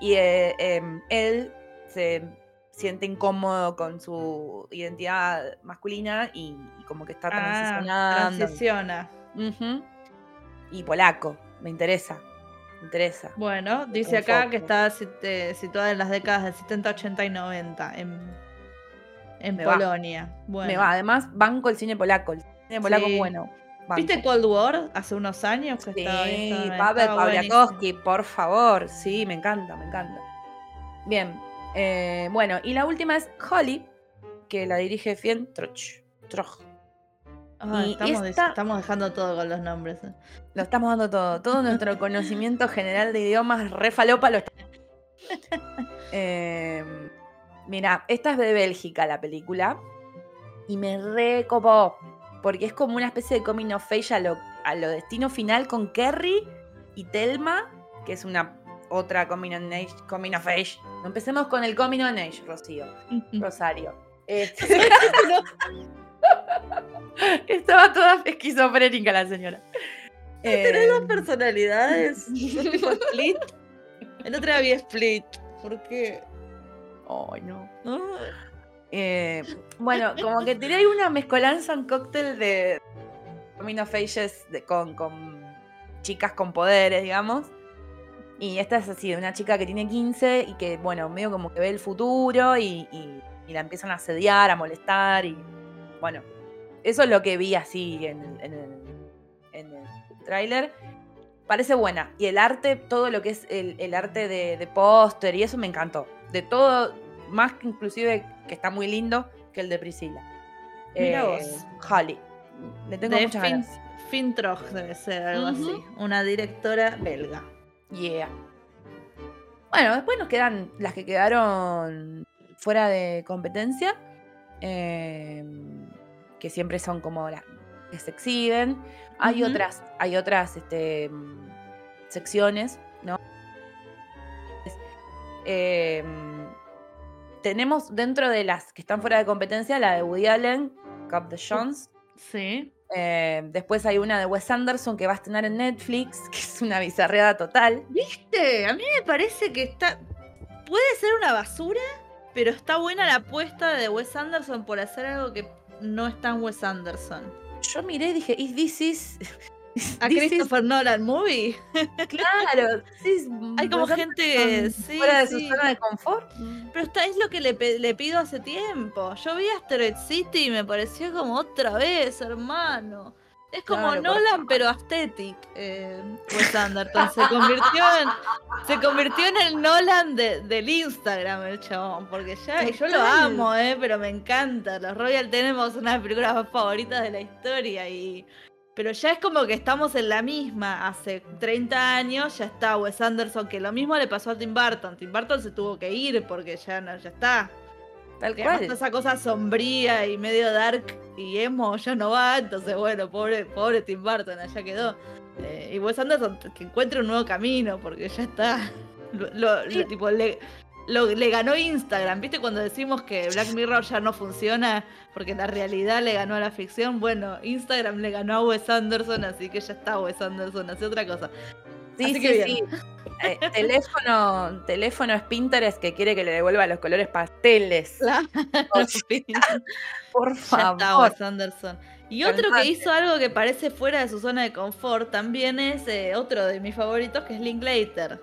Speaker 2: y eh, em, él se siente incómodo con su identidad masculina y, y como que está
Speaker 3: Ah,
Speaker 2: transicionando.
Speaker 3: transiciona.
Speaker 2: Y polaco, me interesa. Me interesa.
Speaker 3: Bueno, dice acá
Speaker 2: foco.
Speaker 3: que está sit- eh, situada en las décadas del 70, 80 y 90 en, en
Speaker 2: Me va.
Speaker 3: Polonia. Bueno.
Speaker 2: Me va, además, banco el cine polaco. El cine polaco
Speaker 3: Sí.
Speaker 2: es bueno. banco.
Speaker 3: ¿Viste Cold War hace unos años? Que
Speaker 2: Sí,
Speaker 3: estaba, estaba-
Speaker 2: Pavel. Pawliakowski, por favor. Sí, me encanta, me encanta. Bien. eh, bueno, y la última es Holly, que la dirige Fien Troch. Troch.
Speaker 3: Ah, estamos, de-
Speaker 2: esta-
Speaker 3: estamos dejando todo con los nombres. eh.
Speaker 2: Lo estamos dando todo. Todo nuestro conocimiento general de idiomas re falopa lo está. Eh, mira, esta es de Bélgica la película. Y me recopó. Porque es como una especie de coming of age a lo, a lo destino final con Kerry y Telma, que es una otra coming of age. Coming of age. Empecemos con el coming of age, Rocío. Rosario. Este- Estaba toda esquizofrénica la señora.
Speaker 3: ¿Tenés dos
Speaker 2: Eh,
Speaker 3: personalidades? ¿Sos tipo Split? El otro había Split. ¿Por qué?
Speaker 2: Ay, no.
Speaker 3: Ah,
Speaker 2: Eh, bueno, como que ahí una mezcolanza, un cóctel de Ages de- con, con chicas con poderes, digamos. Y esta es así, una chica que tiene 15 y que, bueno, medio como que ve el futuro y, y- y la empiezan a asediar, a molestar y, bueno, eso es lo que vi así en, el- en el, en el tráiler. Parece buena. Y el arte, todo lo que es el, el arte de, de póster y eso me encantó. De todo, más que inclusive que está muy lindo que el de Priscila.
Speaker 3: Mira
Speaker 2: Eh,
Speaker 3: vos.
Speaker 2: Holly. Le tengo
Speaker 3: de
Speaker 2: muchas
Speaker 3: Fin,
Speaker 2: ganas.
Speaker 3: Debe ser algo así. Una directora belga.
Speaker 2: Yeah. Bueno, después nos quedan las que quedaron fuera de competencia. eh, que siempre son como las que se exhiben. Hay otras, hay otras este, mm, secciones, ¿no? Eh, mm, tenemos dentro de las que están fuera de competencia la de Woody Allen, Cup the Jones.
Speaker 3: Sí.
Speaker 2: Eh, después hay una de Wes Anderson que va a estrenar en Netflix, que es una bizarreada total.
Speaker 3: ¿Viste? A mí me parece que está. Puede ser una basura, pero está buena la apuesta de Wes Anderson por hacer algo que no es tan Wes Anderson.
Speaker 2: Yo miré y dije, ¿is this is?
Speaker 3: A
Speaker 2: this is-
Speaker 3: Christopher Nolan Movie.
Speaker 2: Claro, this
Speaker 3: Hay como gente, sí,
Speaker 2: fuera de su zona de confort.
Speaker 3: Pero está, es lo que le, le pido hace tiempo. Yo vi Asteroid City y me pareció como otra vez, hermano. Es como
Speaker 2: Claro,
Speaker 3: Nolan, pero aesthetic. Eh, Wes Anderson se convirtió en, se convirtió en el Nolan de- del Instagram, el chabón. Porque ya, y yo lo amo, eh, pero me encanta. Los Royal tenemos una de las películas más favoritas de la historia y. Pero ya es como que estamos en la misma. Hace 30 años ya está Wes Anderson, que lo mismo le pasó a Tim Burton. Tim Burton se tuvo que ir porque ya no, ya está.
Speaker 2: Tal
Speaker 3: Que
Speaker 2: cual.
Speaker 3: esa cosa sombría y medio dark y emo ya no va, entonces bueno, pobre, pobre Tim Burton, allá quedó. Eh, y Wes Anderson que encuentre un nuevo camino, porque ya está. Lo, lo-
Speaker 2: Sí.
Speaker 3: lo- tipo, le, lo- le ganó Instagram, ¿viste? Cuando decimos que Black Mirror ya no funciona porque la realidad le ganó a la ficción, bueno, Instagram le ganó a Wes Anderson, así que ya está Wes Anderson, hace otra cosa.
Speaker 2: Sí,
Speaker 3: Así
Speaker 2: sí,
Speaker 3: que
Speaker 2: sí. Eh, teléfono, teléfono es Pinterest que quiere que le devuelva los colores pasteles.
Speaker 3: Claro.
Speaker 2: Por
Speaker 3: Ya
Speaker 2: favor.
Speaker 3: Anderson. Y otro que hizo algo que parece fuera de su zona de confort también es eh, otro de mis favoritos, que es Linklater.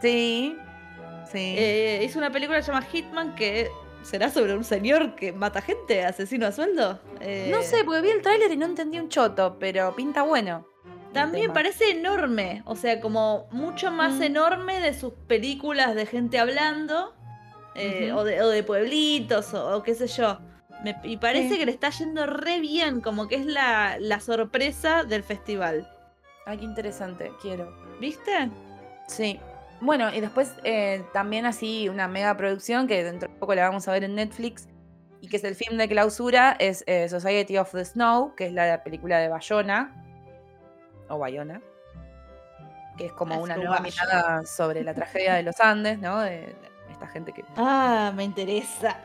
Speaker 2: Sí. Sí.
Speaker 3: Eh, hizo una película que se llama Hitman que será sobre un señor que mata gente, asesino a sueldo. Eh,
Speaker 2: no sé, porque vi el tráiler y no entendí un choto, pero pinta bueno.
Speaker 3: También
Speaker 2: tema.
Speaker 3: parece enorme, o sea, como mucho más
Speaker 2: Mm.
Speaker 3: enorme de sus películas de gente hablando, eh, o, de, o de pueblitos, o, o qué sé yo. Me- y parece
Speaker 2: Sí.
Speaker 3: que le está yendo re bien, como que es la, la sorpresa del festival.
Speaker 2: Ay, qué interesante, quiero.
Speaker 3: ¿Viste?
Speaker 2: Sí. Bueno, y después eh, también así una mega producción que dentro de poco la vamos a ver en Netflix y que es el film de clausura, es eh, Society of the Snow, que es la película de Bayona, o Bayona, que es como
Speaker 3: Es
Speaker 2: una nueva mirada sobre la tragedia de los Andes, ¿no? De, esta gente que...
Speaker 3: Ah, me interesa.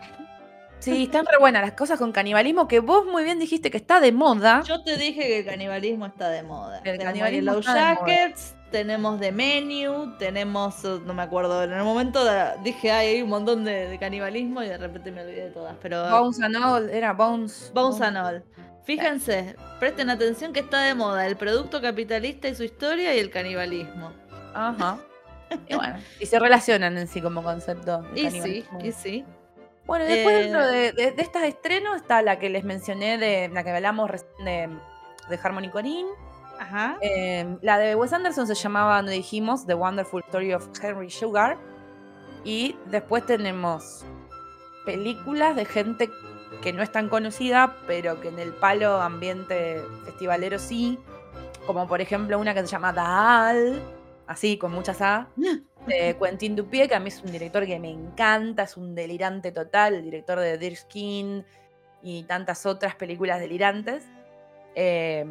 Speaker 2: Sí, están re buenas las cosas con canibalismo, que vos muy bien dijiste que está de moda.
Speaker 3: Yo te dije que el canibalismo está de moda.
Speaker 2: El
Speaker 3: tenemos
Speaker 2: canibalismo
Speaker 3: Yellow
Speaker 2: está de moda.
Speaker 3: Jackets, tenemos The Menu, tenemos, eh, no me acuerdo, en el momento de- dije, ay, hay un montón de, de canibalismo y de repente me olvidé de todas, pero
Speaker 2: Bones and All, era Bones.
Speaker 3: Bones and All. Fíjense, presten atención que está de moda el producto capitalista y su historia y el canibalismo.
Speaker 2: Ajá. Y bueno, y se relacionan en sí como concepto.
Speaker 3: Y sí, y sí.
Speaker 2: Bueno, y después
Speaker 3: Eh,
Speaker 2: dentro de, de, de estas estrenos está la que les mencioné, de la que hablamos recién de, de Harmony Corinne.
Speaker 3: Ajá.
Speaker 2: Eh, la de Wes Anderson se llamaba, no dijimos, The Wonderful Story of Henry Sugar. Y después tenemos películas de gente que no es tan conocida, pero que en el palo ambiente festivalero sí. Como por ejemplo una que se llama Daal, así, con muchas A, de Quentin Dupieux, que a mí es un director que me encanta, es un delirante total, el director de Deer Skin y tantas otras películas delirantes. Eh,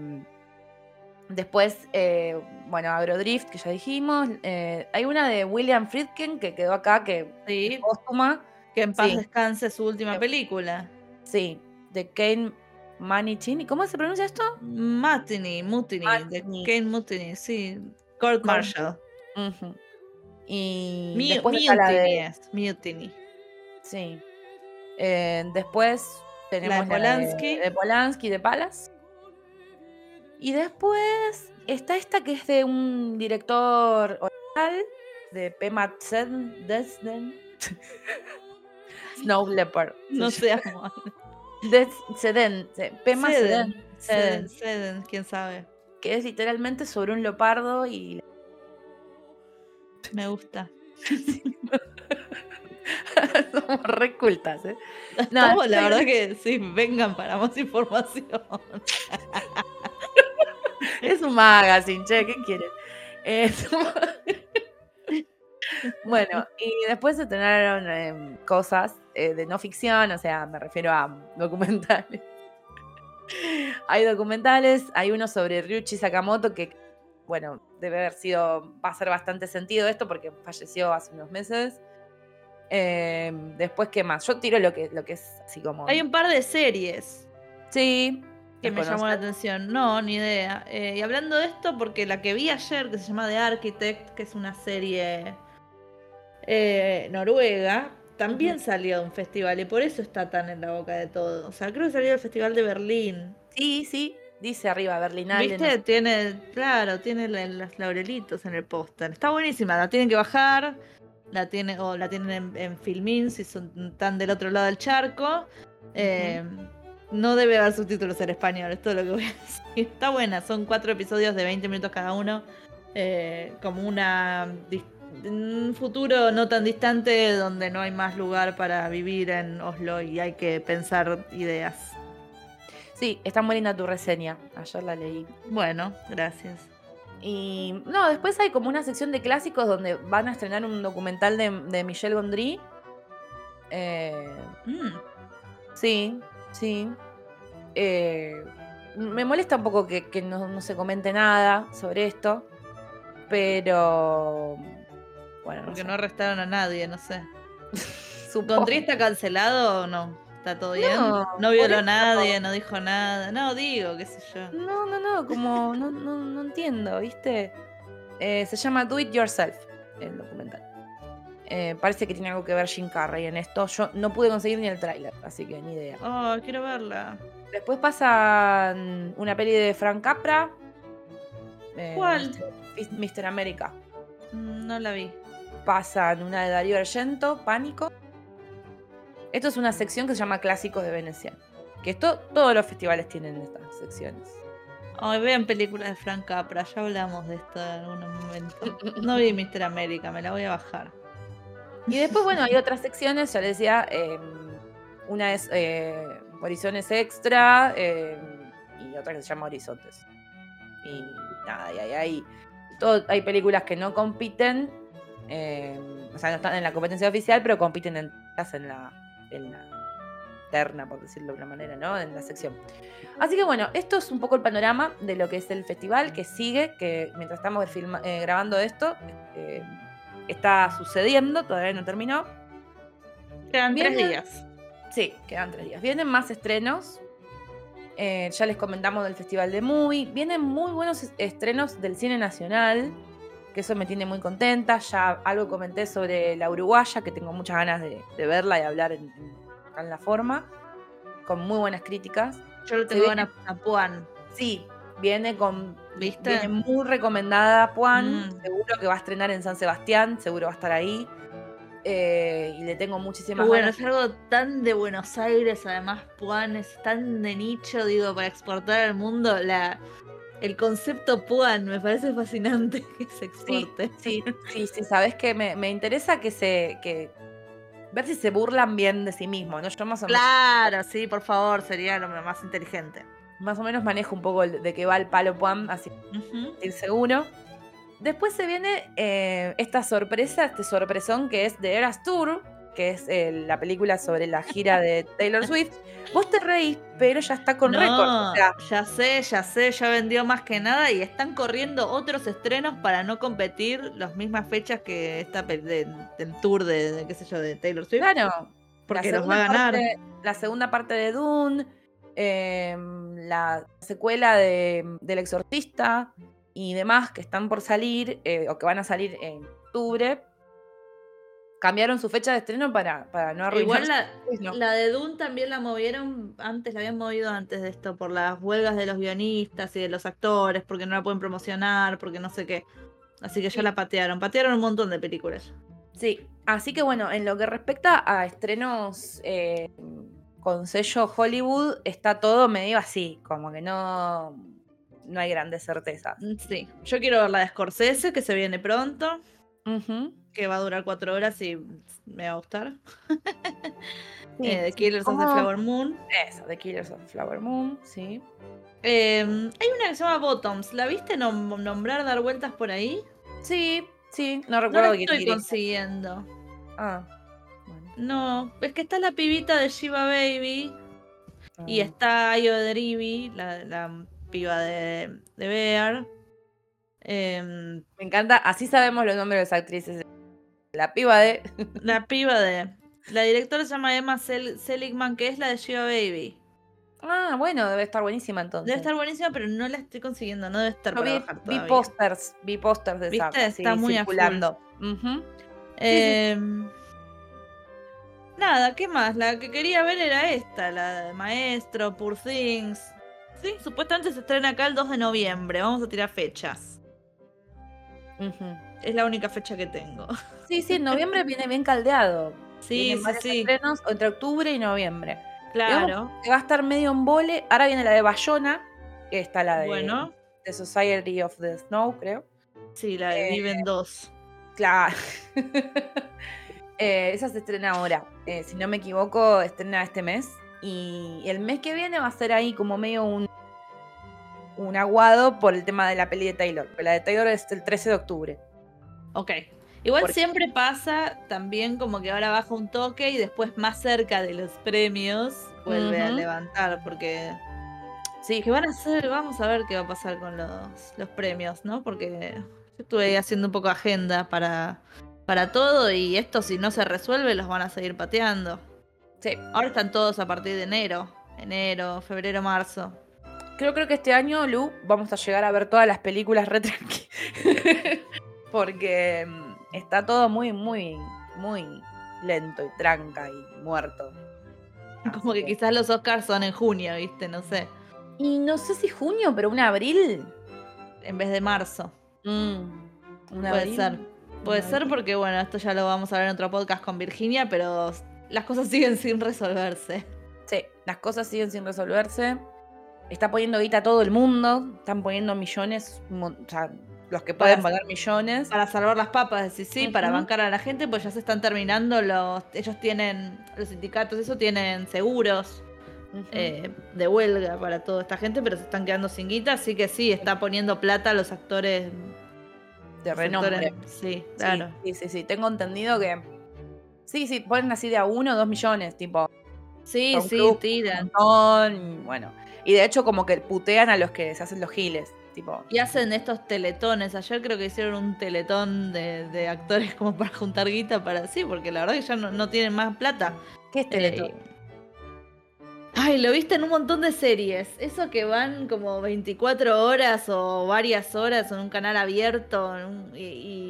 Speaker 2: después, eh, bueno, Agrodrift, que ya dijimos. eh, hay una de William Friedkin que quedó acá, que
Speaker 3: Sí,
Speaker 2: es póstuma.
Speaker 3: que en paz
Speaker 2: sí.
Speaker 3: descanse su última
Speaker 2: Que-
Speaker 3: película.
Speaker 2: Sí, de Kane Manichini. ¿Cómo se pronuncia esto?
Speaker 3: Mutiny, Mutiny, de. Kane Mutiny, sí. Court.
Speaker 2: Ujú. Y después la
Speaker 3: Mutiny
Speaker 2: de.
Speaker 3: Mutiny.
Speaker 2: Sí. Eh, después tenemos la de
Speaker 3: Polanski.
Speaker 2: de Polanski, de Palas. Y después está esta que es de un director oriental, de Pema Desden. Snow Leopard.
Speaker 3: No amor.
Speaker 2: Des- Seden, se- Pema
Speaker 3: Seden,
Speaker 2: Seden,
Speaker 3: quién sabe.
Speaker 2: que es literalmente sobre un leopardo y
Speaker 3: Me gusta.
Speaker 2: somos re cultas, ¿eh? No,
Speaker 3: Estamos, la verdad que sí, vengan para más información.
Speaker 2: Es un magazine, che, ¿qué quieren? Es un- bueno, y después se estrenaron em, cosas eh, de no ficción, o sea, me refiero a documentales. hay documentales, hay uno sobre Ryuichi Sakamoto que, bueno, debe haber sido, va a ser bastante sentido esto porque falleció hace unos meses. Eh, después, ¿qué más? Yo tiro lo que, lo que es así como...
Speaker 3: Hay un par de series
Speaker 2: Sí.
Speaker 3: que
Speaker 2: ¿las
Speaker 3: me llamó la atención. No, ni idea. Eh, y hablando de esto, porque la que vi ayer, que se llama The Architect, que es una serie eh, noruega, también salió de un festival y por eso está tan en la boca de todo. O sea, creo que salió del Festival de Berlín.
Speaker 2: Sí, sí. Dice arriba Berlinale.
Speaker 3: ¿Viste? Tiene, claro, tiene los laurelitos en el póster. Está buenísima, la tienen que bajar. La tiene, o la tienen en, en Filmin si son tan del otro lado del charco. Eh, no debe haber subtítulos en español, es todo lo que voy a decir. Está buena, son cuatro episodios de 20 minutos cada uno. eh, como una un futuro no tan distante donde no hay más lugar para vivir en Oslo y hay que pensar ideas.
Speaker 2: Sí, está muy linda tu reseña. Ayer la leí.
Speaker 3: Bueno, gracias.
Speaker 2: Y no, después hay como una sección de clásicos donde van a estrenar un documental de, de Michel Gondry. Eh,
Speaker 3: Mm.
Speaker 2: sí, sí. Eh, me molesta un poco que, que no, no se comente nada sobre esto. Pero. Bueno, no
Speaker 3: Porque
Speaker 2: sé.
Speaker 3: no arrestaron a nadie, no sé. ¿Gondry está cancelado o no? ¿Está todo bien?
Speaker 2: No,
Speaker 3: violó a nadie, no dijo nada. No, digo, qué sé yo.
Speaker 2: No, no, no, como no, no, no entiendo, ¿viste? Eh, se llama Do It Yourself, el documental. Eh, parece que tiene algo que ver Jim Carrey en esto. Yo no pude conseguir ni el tráiler, así que ni idea.
Speaker 3: Oh, quiero verla.
Speaker 2: Después pasan una peli de Frank Capra. eh,
Speaker 3: ¿Cuál?
Speaker 2: Mr. America.
Speaker 3: Mm, No la vi.
Speaker 2: Pasan una de Darío Argento, Pánico. Esto es una sección que se llama Clásicos de Venecia. Que esto, todos los festivales tienen estas secciones.
Speaker 3: Ay, vean películas de Frank Capra, ya hablamos de esto en algún momento. No vi Mr. América, me la voy a bajar.
Speaker 2: Y después, bueno, hay otras secciones, ya les decía, eh, una es eh, Horizontes Extra eh, y otra que se llama Horizontes. Y nada, y hay, hay, hay películas que no compiten, eh, o sea, no están en la competencia oficial, pero compiten en, en la, en la terna, por decirlo de una manera, ¿no? En la sección. Así que bueno, esto es un poco el panorama de lo que es el festival que sigue, que mientras estamos filma- eh, grabando esto, eh, está sucediendo, todavía no terminó.
Speaker 3: Quedan tres días.
Speaker 2: Sí, quedan tres días. Vienen más estrenos. Eh, ya les comentamos del Festival de Movie. Vienen muy buenos es- estrenos del cine nacional, que eso me tiene muy contenta. Ya algo comenté sobre la uruguaya, que tengo muchas ganas de, de verla y hablar en, en- la forma, con muy buenas críticas.
Speaker 3: Yo le tengo ganas a Puan,
Speaker 2: Sí, viene con
Speaker 3: ¿viste?
Speaker 2: Viene muy recomendada Juan.
Speaker 3: Mm.
Speaker 2: Seguro que va a estrenar en San Sebastián. Seguro va a estar ahí. Eh, y le tengo muchísimas
Speaker 3: bueno,
Speaker 2: ganas.
Speaker 3: es algo tan de Buenos Aires, además Puan es tan de nicho, digo, para exportar al mundo. La, el concepto Puan me parece fascinante que se exporte.
Speaker 2: sí, sí, sí, sabes que me, me interesa que se. Que, ver si se burlan bien de sí mismos, ¿no? Yo más o, menos,
Speaker 3: Claro, sí, por favor, sería lo más inteligente.
Speaker 2: más o menos manejo un poco de que va el palo Juan, así
Speaker 3: Ujú.
Speaker 2: ir seguro. Después se viene eh, esta sorpresa, este sorpresón que es The Eras Tour, que es eh, la película sobre la gira de Taylor Swift. Vos te reís, pero ya está con
Speaker 3: No,
Speaker 2: récord. O sea,
Speaker 3: ya sé, ya sé, ya vendió más que nada y están corriendo otros estrenos para no competir las mismas fechas que esta de- del tour de, de, qué sé yo, de Taylor Swift.
Speaker 2: claro.
Speaker 3: porque los va a ganar.
Speaker 2: parte- la segunda parte de Dune, em, la secuela de, del Exorcista y demás que están por salir eh, o que van a salir en octubre. Cambiaron su fecha de estreno para, para no arruinar.
Speaker 3: Igual la,
Speaker 2: no.
Speaker 3: la de Dune también la movieron antes, la habían movido antes de esto, por las huelgas de los guionistas y de los actores, porque no la pueden promocionar, porque no sé qué. Así que ya la patearon. Patearon un montón de películas.
Speaker 2: Sí, así que bueno, en lo que respecta a estrenos eh, con sello Hollywood, está todo medio así, como que no, no hay grandes certezas.
Speaker 3: Mm, Sí. Yo quiero ver la de Scorsese, que se viene pronto,
Speaker 2: Ujú.
Speaker 3: Que va a durar cuatro horas y me va a gustar.
Speaker 2: Sí,
Speaker 3: Eh, The. Killers of the. Flower Moon.
Speaker 2: Esa, The Killers of the Flower Moon, sí.
Speaker 3: Eh, hay una que se llama Bottoms. ¿La viste nom- nombrar, dar vueltas por ahí?
Speaker 2: Sí, sí, no
Speaker 3: No
Speaker 2: recuerdo
Speaker 3: la
Speaker 2: quién
Speaker 3: estoy consiguiendo.
Speaker 2: Ah, bueno.
Speaker 3: No, es que está la pibita de Shiva Baby. Y está Ayo Drivi, la, la piba de, de Bear. Em,
Speaker 2: Me encanta, así sabemos los nombres de las actrices. La piba de.
Speaker 3: la piba de. La directora se llama Emma Sel- Seligman, que es la de Shiva Baby.
Speaker 2: Ah, bueno, debe estar buenísima entonces.
Speaker 3: Debe estar buenísima, pero no la estoy consiguiendo. No debe estar para
Speaker 2: vi,
Speaker 3: bajar
Speaker 2: vi
Speaker 3: todavía.
Speaker 2: pósters, vi pósters de.
Speaker 3: ¿Viste?
Speaker 2: sí,
Speaker 3: Está muy
Speaker 2: circulando. Ujú.
Speaker 3: Em, Nada, ¿qué más? La que quería ver era esta, la de Maestro, Poor Things. Sí, supuestamente se estrena acá el 2 de noviembre. Vamos a tirar fechas. Es la única fecha que tengo.
Speaker 2: Sí, sí, en noviembre viene bien caldeado.
Speaker 3: Sí, sí, sí.
Speaker 2: entre octubre y noviembre.
Speaker 3: Claro.
Speaker 2: Que va a estar medio en vole. Ahora viene la de Bayona, que está la de
Speaker 3: Bueno,
Speaker 2: The Society of the Snow, creo.
Speaker 3: sí, la de
Speaker 2: Eh,
Speaker 3: Viven 2.
Speaker 2: Claro. Eh, esa se estrena ahora. Eh, si no me equivoco, estrena este mes. Y el mes que viene va a ser ahí como medio un, un aguado por el tema de la peli de Taylor. La de Taylor es el 13 de octubre.
Speaker 3: Ok. Igual
Speaker 2: Porque-
Speaker 3: siempre pasa también como que ahora baja un toque y después más cerca de los premios vuelve a levantar porque
Speaker 2: Sí,
Speaker 3: ¿Qué van a hacer? Vamos a ver qué va a pasar con los, los premios, ¿no? Porque yo estuve haciendo un poco agenda para, para todo y esto si no se resuelve los van a seguir pateando.
Speaker 2: sí.
Speaker 3: Ahora están todos a partir de enero. Enero, febrero, marzo.
Speaker 2: Creo, creo que este año, Lu, vamos a llegar a ver todas las películas re tranqui. Porque mm, está todo muy, muy, muy lento y tranca y muerto.
Speaker 3: Como que quizás los Oscars son en junio, ¿viste? No sé.
Speaker 2: Y no sé si junio, pero un abril.
Speaker 3: En vez de marzo.
Speaker 2: Mm, un
Speaker 3: Puede
Speaker 2: abril.
Speaker 3: ser. Puede
Speaker 2: Un
Speaker 3: ser
Speaker 2: abril.
Speaker 3: porque, bueno, esto ya lo vamos a ver en otro podcast con Virginia, pero las cosas siguen sin resolverse.
Speaker 2: Sí, las cosas siguen sin resolverse. Está poniendo guita a todo el mundo. Están poniendo millones. O sea, los que pueden
Speaker 3: Para-
Speaker 2: pagar millones.
Speaker 3: Para salvar las papas, sí, sí, para bancar a la gente, pues ya se están terminando los. Ellos tienen, los sindicatos, eso tienen seguros eh, de huelga para toda esta gente, pero se están quedando sin guita, así que sí, está poniendo plata a los actores.
Speaker 2: de renombre.
Speaker 3: actores- Sí, claro.
Speaker 2: Sí, sí, sí. Tengo entendido que. Sí, sí, ponen así de a uno o dos millones, tipo.
Speaker 3: Sí, sí,
Speaker 2: un
Speaker 3: tiran.
Speaker 2: montón, bueno. Y de hecho, como que putean a los que se hacen los giles. Tipo.
Speaker 3: Y hacen estos teletones. Ayer creo que hicieron un teletón de, de actores como para juntar guita para. Sí, porque la verdad que ya no, no tienen más plata.
Speaker 2: ¿Qué es Teletón?
Speaker 3: Eh, Ay, lo viste en un montón de series. Eso que van como 24 horas o varias horas en un canal abierto un- y,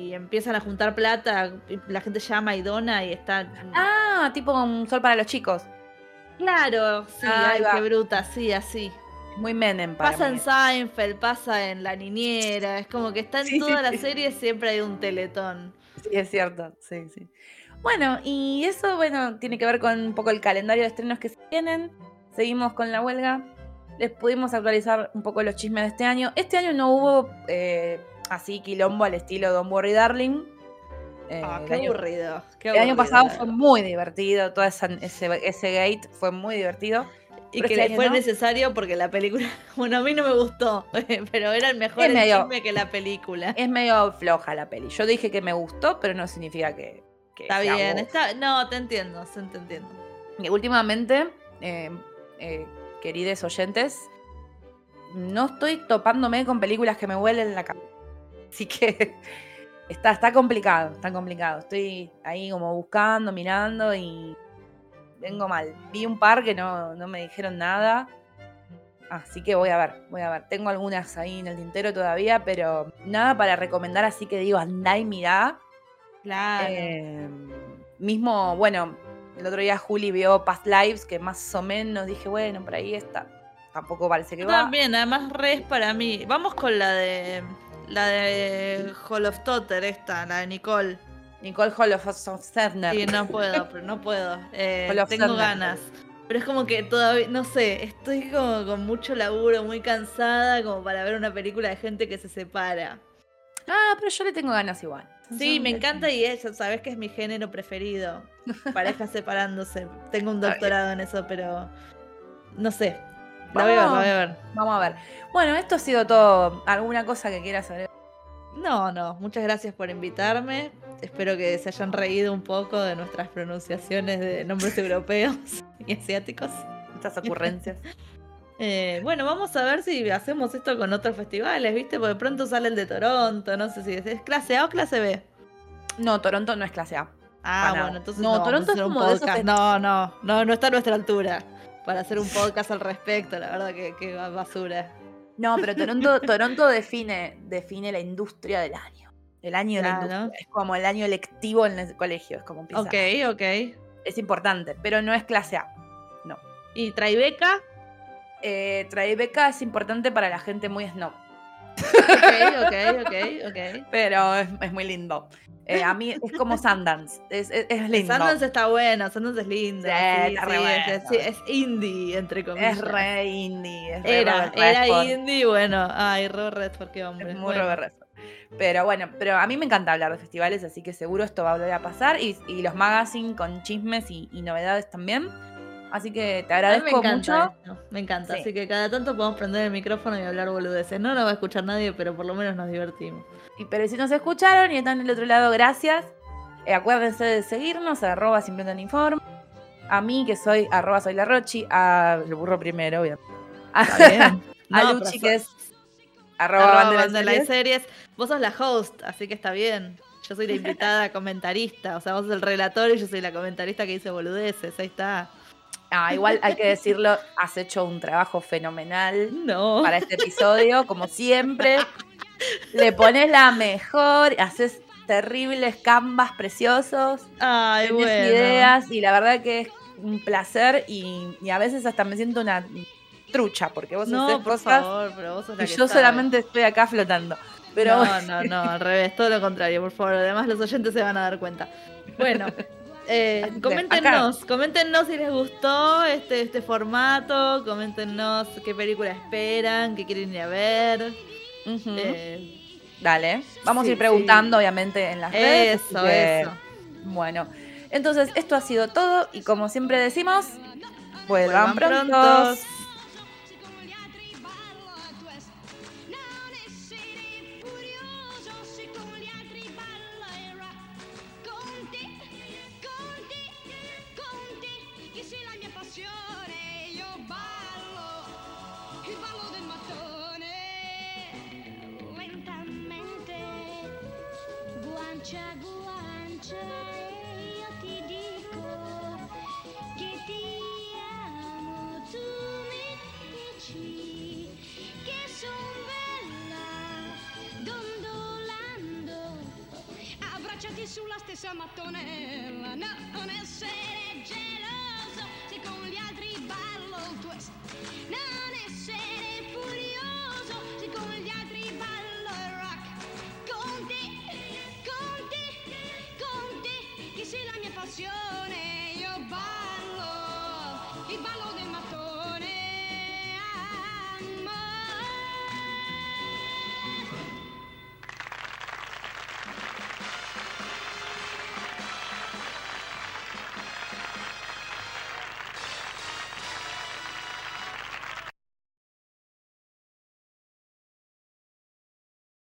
Speaker 3: y empiezan a juntar plata. y la gente llama y dona y está.
Speaker 2: Ah, tipo un sol para los chicos.
Speaker 3: claro, sí, ay, qué bruta, sí, así.
Speaker 2: Muy Menem para
Speaker 3: Pasa
Speaker 2: mí.
Speaker 3: en Seinfeld, pasa en La Niñera. Es como que está en
Speaker 2: Sí,
Speaker 3: las
Speaker 2: sí.
Speaker 3: series, siempre hay un teletón.
Speaker 2: Sí, es cierto. Sí, sí. Bueno, y eso, bueno, tiene que ver con un poco el calendario de estrenos que se tienen. Seguimos con la huelga. Les pudimos actualizar un poco los chismes de este año. Este año no hubo eh, así quilombo al estilo Don't Worry Darling. Eh,
Speaker 3: Ah, qué
Speaker 2: año-
Speaker 3: aburrido. qué
Speaker 2: El año pasado
Speaker 3: la
Speaker 2: fue muy divertido, todo ese, ese gate fue muy divertido.
Speaker 3: Y que le fue
Speaker 2: no.
Speaker 3: necesario porque la película, bueno, a mí no me gustó, pero era el mejor
Speaker 2: Es medio-
Speaker 3: que la película.
Speaker 2: Es medio floja la peli. Yo dije que me gustó, pero no significa que... que
Speaker 3: Está
Speaker 2: sea
Speaker 3: bien, está, no, te entiendo, te entiendo.
Speaker 2: Y últimamente, eh, eh, queridos oyentes, no estoy topándome con películas que me huelen la cabeza. Así que está, está complicado, está complicado. Estoy ahí como buscando, mirando y vengo mal. Vi un par que no, no me dijeron nada. Así que voy a ver, voy a ver. Tengo algunas ahí en el tintero todavía, pero nada para recomendar, así que digo, andá y mirá.
Speaker 3: Claro.
Speaker 2: Eh, mismo, bueno, el otro día Juli vio Past Lives, que más o menos dije, bueno, por ahí está. Tampoco parece que
Speaker 3: Yo
Speaker 2: va.
Speaker 3: también, además re es para mí. Vamos con la de la de Hall of Totter esta, la de Nicole.
Speaker 2: Nicole Holoferner.
Speaker 3: Sí, no puedo, pero no puedo. Eh, tengo ganas. Pero es como que todavía, no sé, estoy como con mucho laburo, muy cansada como para ver una película de gente que se separa.
Speaker 2: Ah, pero yo le tengo ganas igual.
Speaker 3: Sí, me encanta y eso, sabes que es mi género preferido. Parejas separándose. Tengo un doctorado en eso, pero no sé. La voy a ver, la voy a ver.
Speaker 2: Vamos a ver. Bueno, esto ha sido todo. ¿Alguna cosa que quieras saber?
Speaker 3: No, no, muchas gracias por invitarme. Espero que se hayan reído un poco de nuestras pronunciaciones de nombres europeos y asiáticos.
Speaker 2: estas ocurrencias.
Speaker 3: Eh, bueno, vamos a ver si hacemos esto con otros festivales, ¿viste? Porque pronto sale el de Toronto, no sé si es, ¿es clase A o clase B.
Speaker 2: No, Toronto no es clase A.
Speaker 3: Ah, bueno, entonces
Speaker 2: No,
Speaker 3: no,
Speaker 2: Toronto es como de esos
Speaker 3: No, no, no, no está a nuestra altura para hacer un podcast al respecto, la verdad que, que ba- basura.
Speaker 2: No, pero Toronto, Toronto define, define la industria del año. El año de la
Speaker 3: Claro.
Speaker 2: industria. Es como el año lectivo en el colegio. Es como empieza.
Speaker 3: Ok, ok.
Speaker 2: Es importante, pero no es clase A.
Speaker 3: ¿Y Tribeca?
Speaker 2: Eh, Tribeca es importante para la gente muy snob.
Speaker 3: Ok, ok, ok, ok.
Speaker 2: Pero es, es muy lindo. Eh, a mí es como Sundance. Es, es, es lindo.
Speaker 3: Sundance está bueno, Sundance es lindo.
Speaker 2: Sí,
Speaker 3: Sí, es,
Speaker 2: bueno.
Speaker 3: sí, es indie, entre comillas.
Speaker 2: Es re indie. Es re
Speaker 3: Era,
Speaker 2: Robert
Speaker 3: era indie, bueno. Ay, Robert Redford, qué hombre.
Speaker 2: Es muy
Speaker 3: Bueno.
Speaker 2: Robert. Pero bueno, pero a mí me encanta hablar de festivales, así que seguro esto va a volver a pasar. Y, y los magazines con chismes y, y novedades también. Así que te
Speaker 3: A mí
Speaker 2: agradezco
Speaker 3: me
Speaker 2: mucho.
Speaker 3: esto, me encanta.
Speaker 2: Sí.
Speaker 3: Así que cada tanto podemos prender el micrófono y hablar boludeces. No nos va a escuchar nadie, pero por lo menos nos divertimos.
Speaker 2: Y, pero si nos escucharon y están del otro lado, gracias. Eh, acuérdense de seguirnos, arroba tan informe. A mí, que soy arroba soy la Rochi, a el burro primero,
Speaker 3: bien.
Speaker 2: A
Speaker 3: No,
Speaker 2: Luchi, que es arroba, Series.
Speaker 3: de series. Vos sos la host, así que está bien. Yo soy la invitada comentarista. O sea, vos sos el relator y yo soy la comentarista que dice boludeces. Ahí está.
Speaker 2: Ah, igual hay que decirlo, has hecho un trabajo fenomenal
Speaker 3: No.
Speaker 2: para este episodio, como siempre. Le pones la mejor, haces terribles canvas preciosos,
Speaker 3: Ay,
Speaker 2: tienes
Speaker 3: bueno.
Speaker 2: ideas y la verdad que es un placer y, y a veces hasta me siento una trucha porque vos
Speaker 3: No,
Speaker 2: haces
Speaker 3: por
Speaker 2: cosas
Speaker 3: favor, pero vos sos la
Speaker 2: y
Speaker 3: que
Speaker 2: yo
Speaker 3: sabe.
Speaker 2: solamente estoy acá flotando. Pero
Speaker 3: No, no, no, al revés, todo lo contrario, por favor. Además, los oyentes se van a dar cuenta. Bueno, eh, coméntenos, coméntenos si les gustó este, este formato, coméntenos qué película esperan, qué quieren ir a ver. Eh,
Speaker 2: Dale, vamos
Speaker 3: sí,
Speaker 2: a ir preguntando
Speaker 3: sí.
Speaker 2: obviamente en las redes.
Speaker 3: eso, eso.
Speaker 2: Bueno, entonces esto ha sido todo y como siempre decimos,
Speaker 3: Vuelvan
Speaker 2: vuelvan, pronto.
Speaker 3: prontos.
Speaker 4: Stessa mattonella, no, non essere geloso, se con gli altri ballo il twist, non essere furioso, se con gli altri ballo il rock, con te, con te, con te, che sei la mia passione.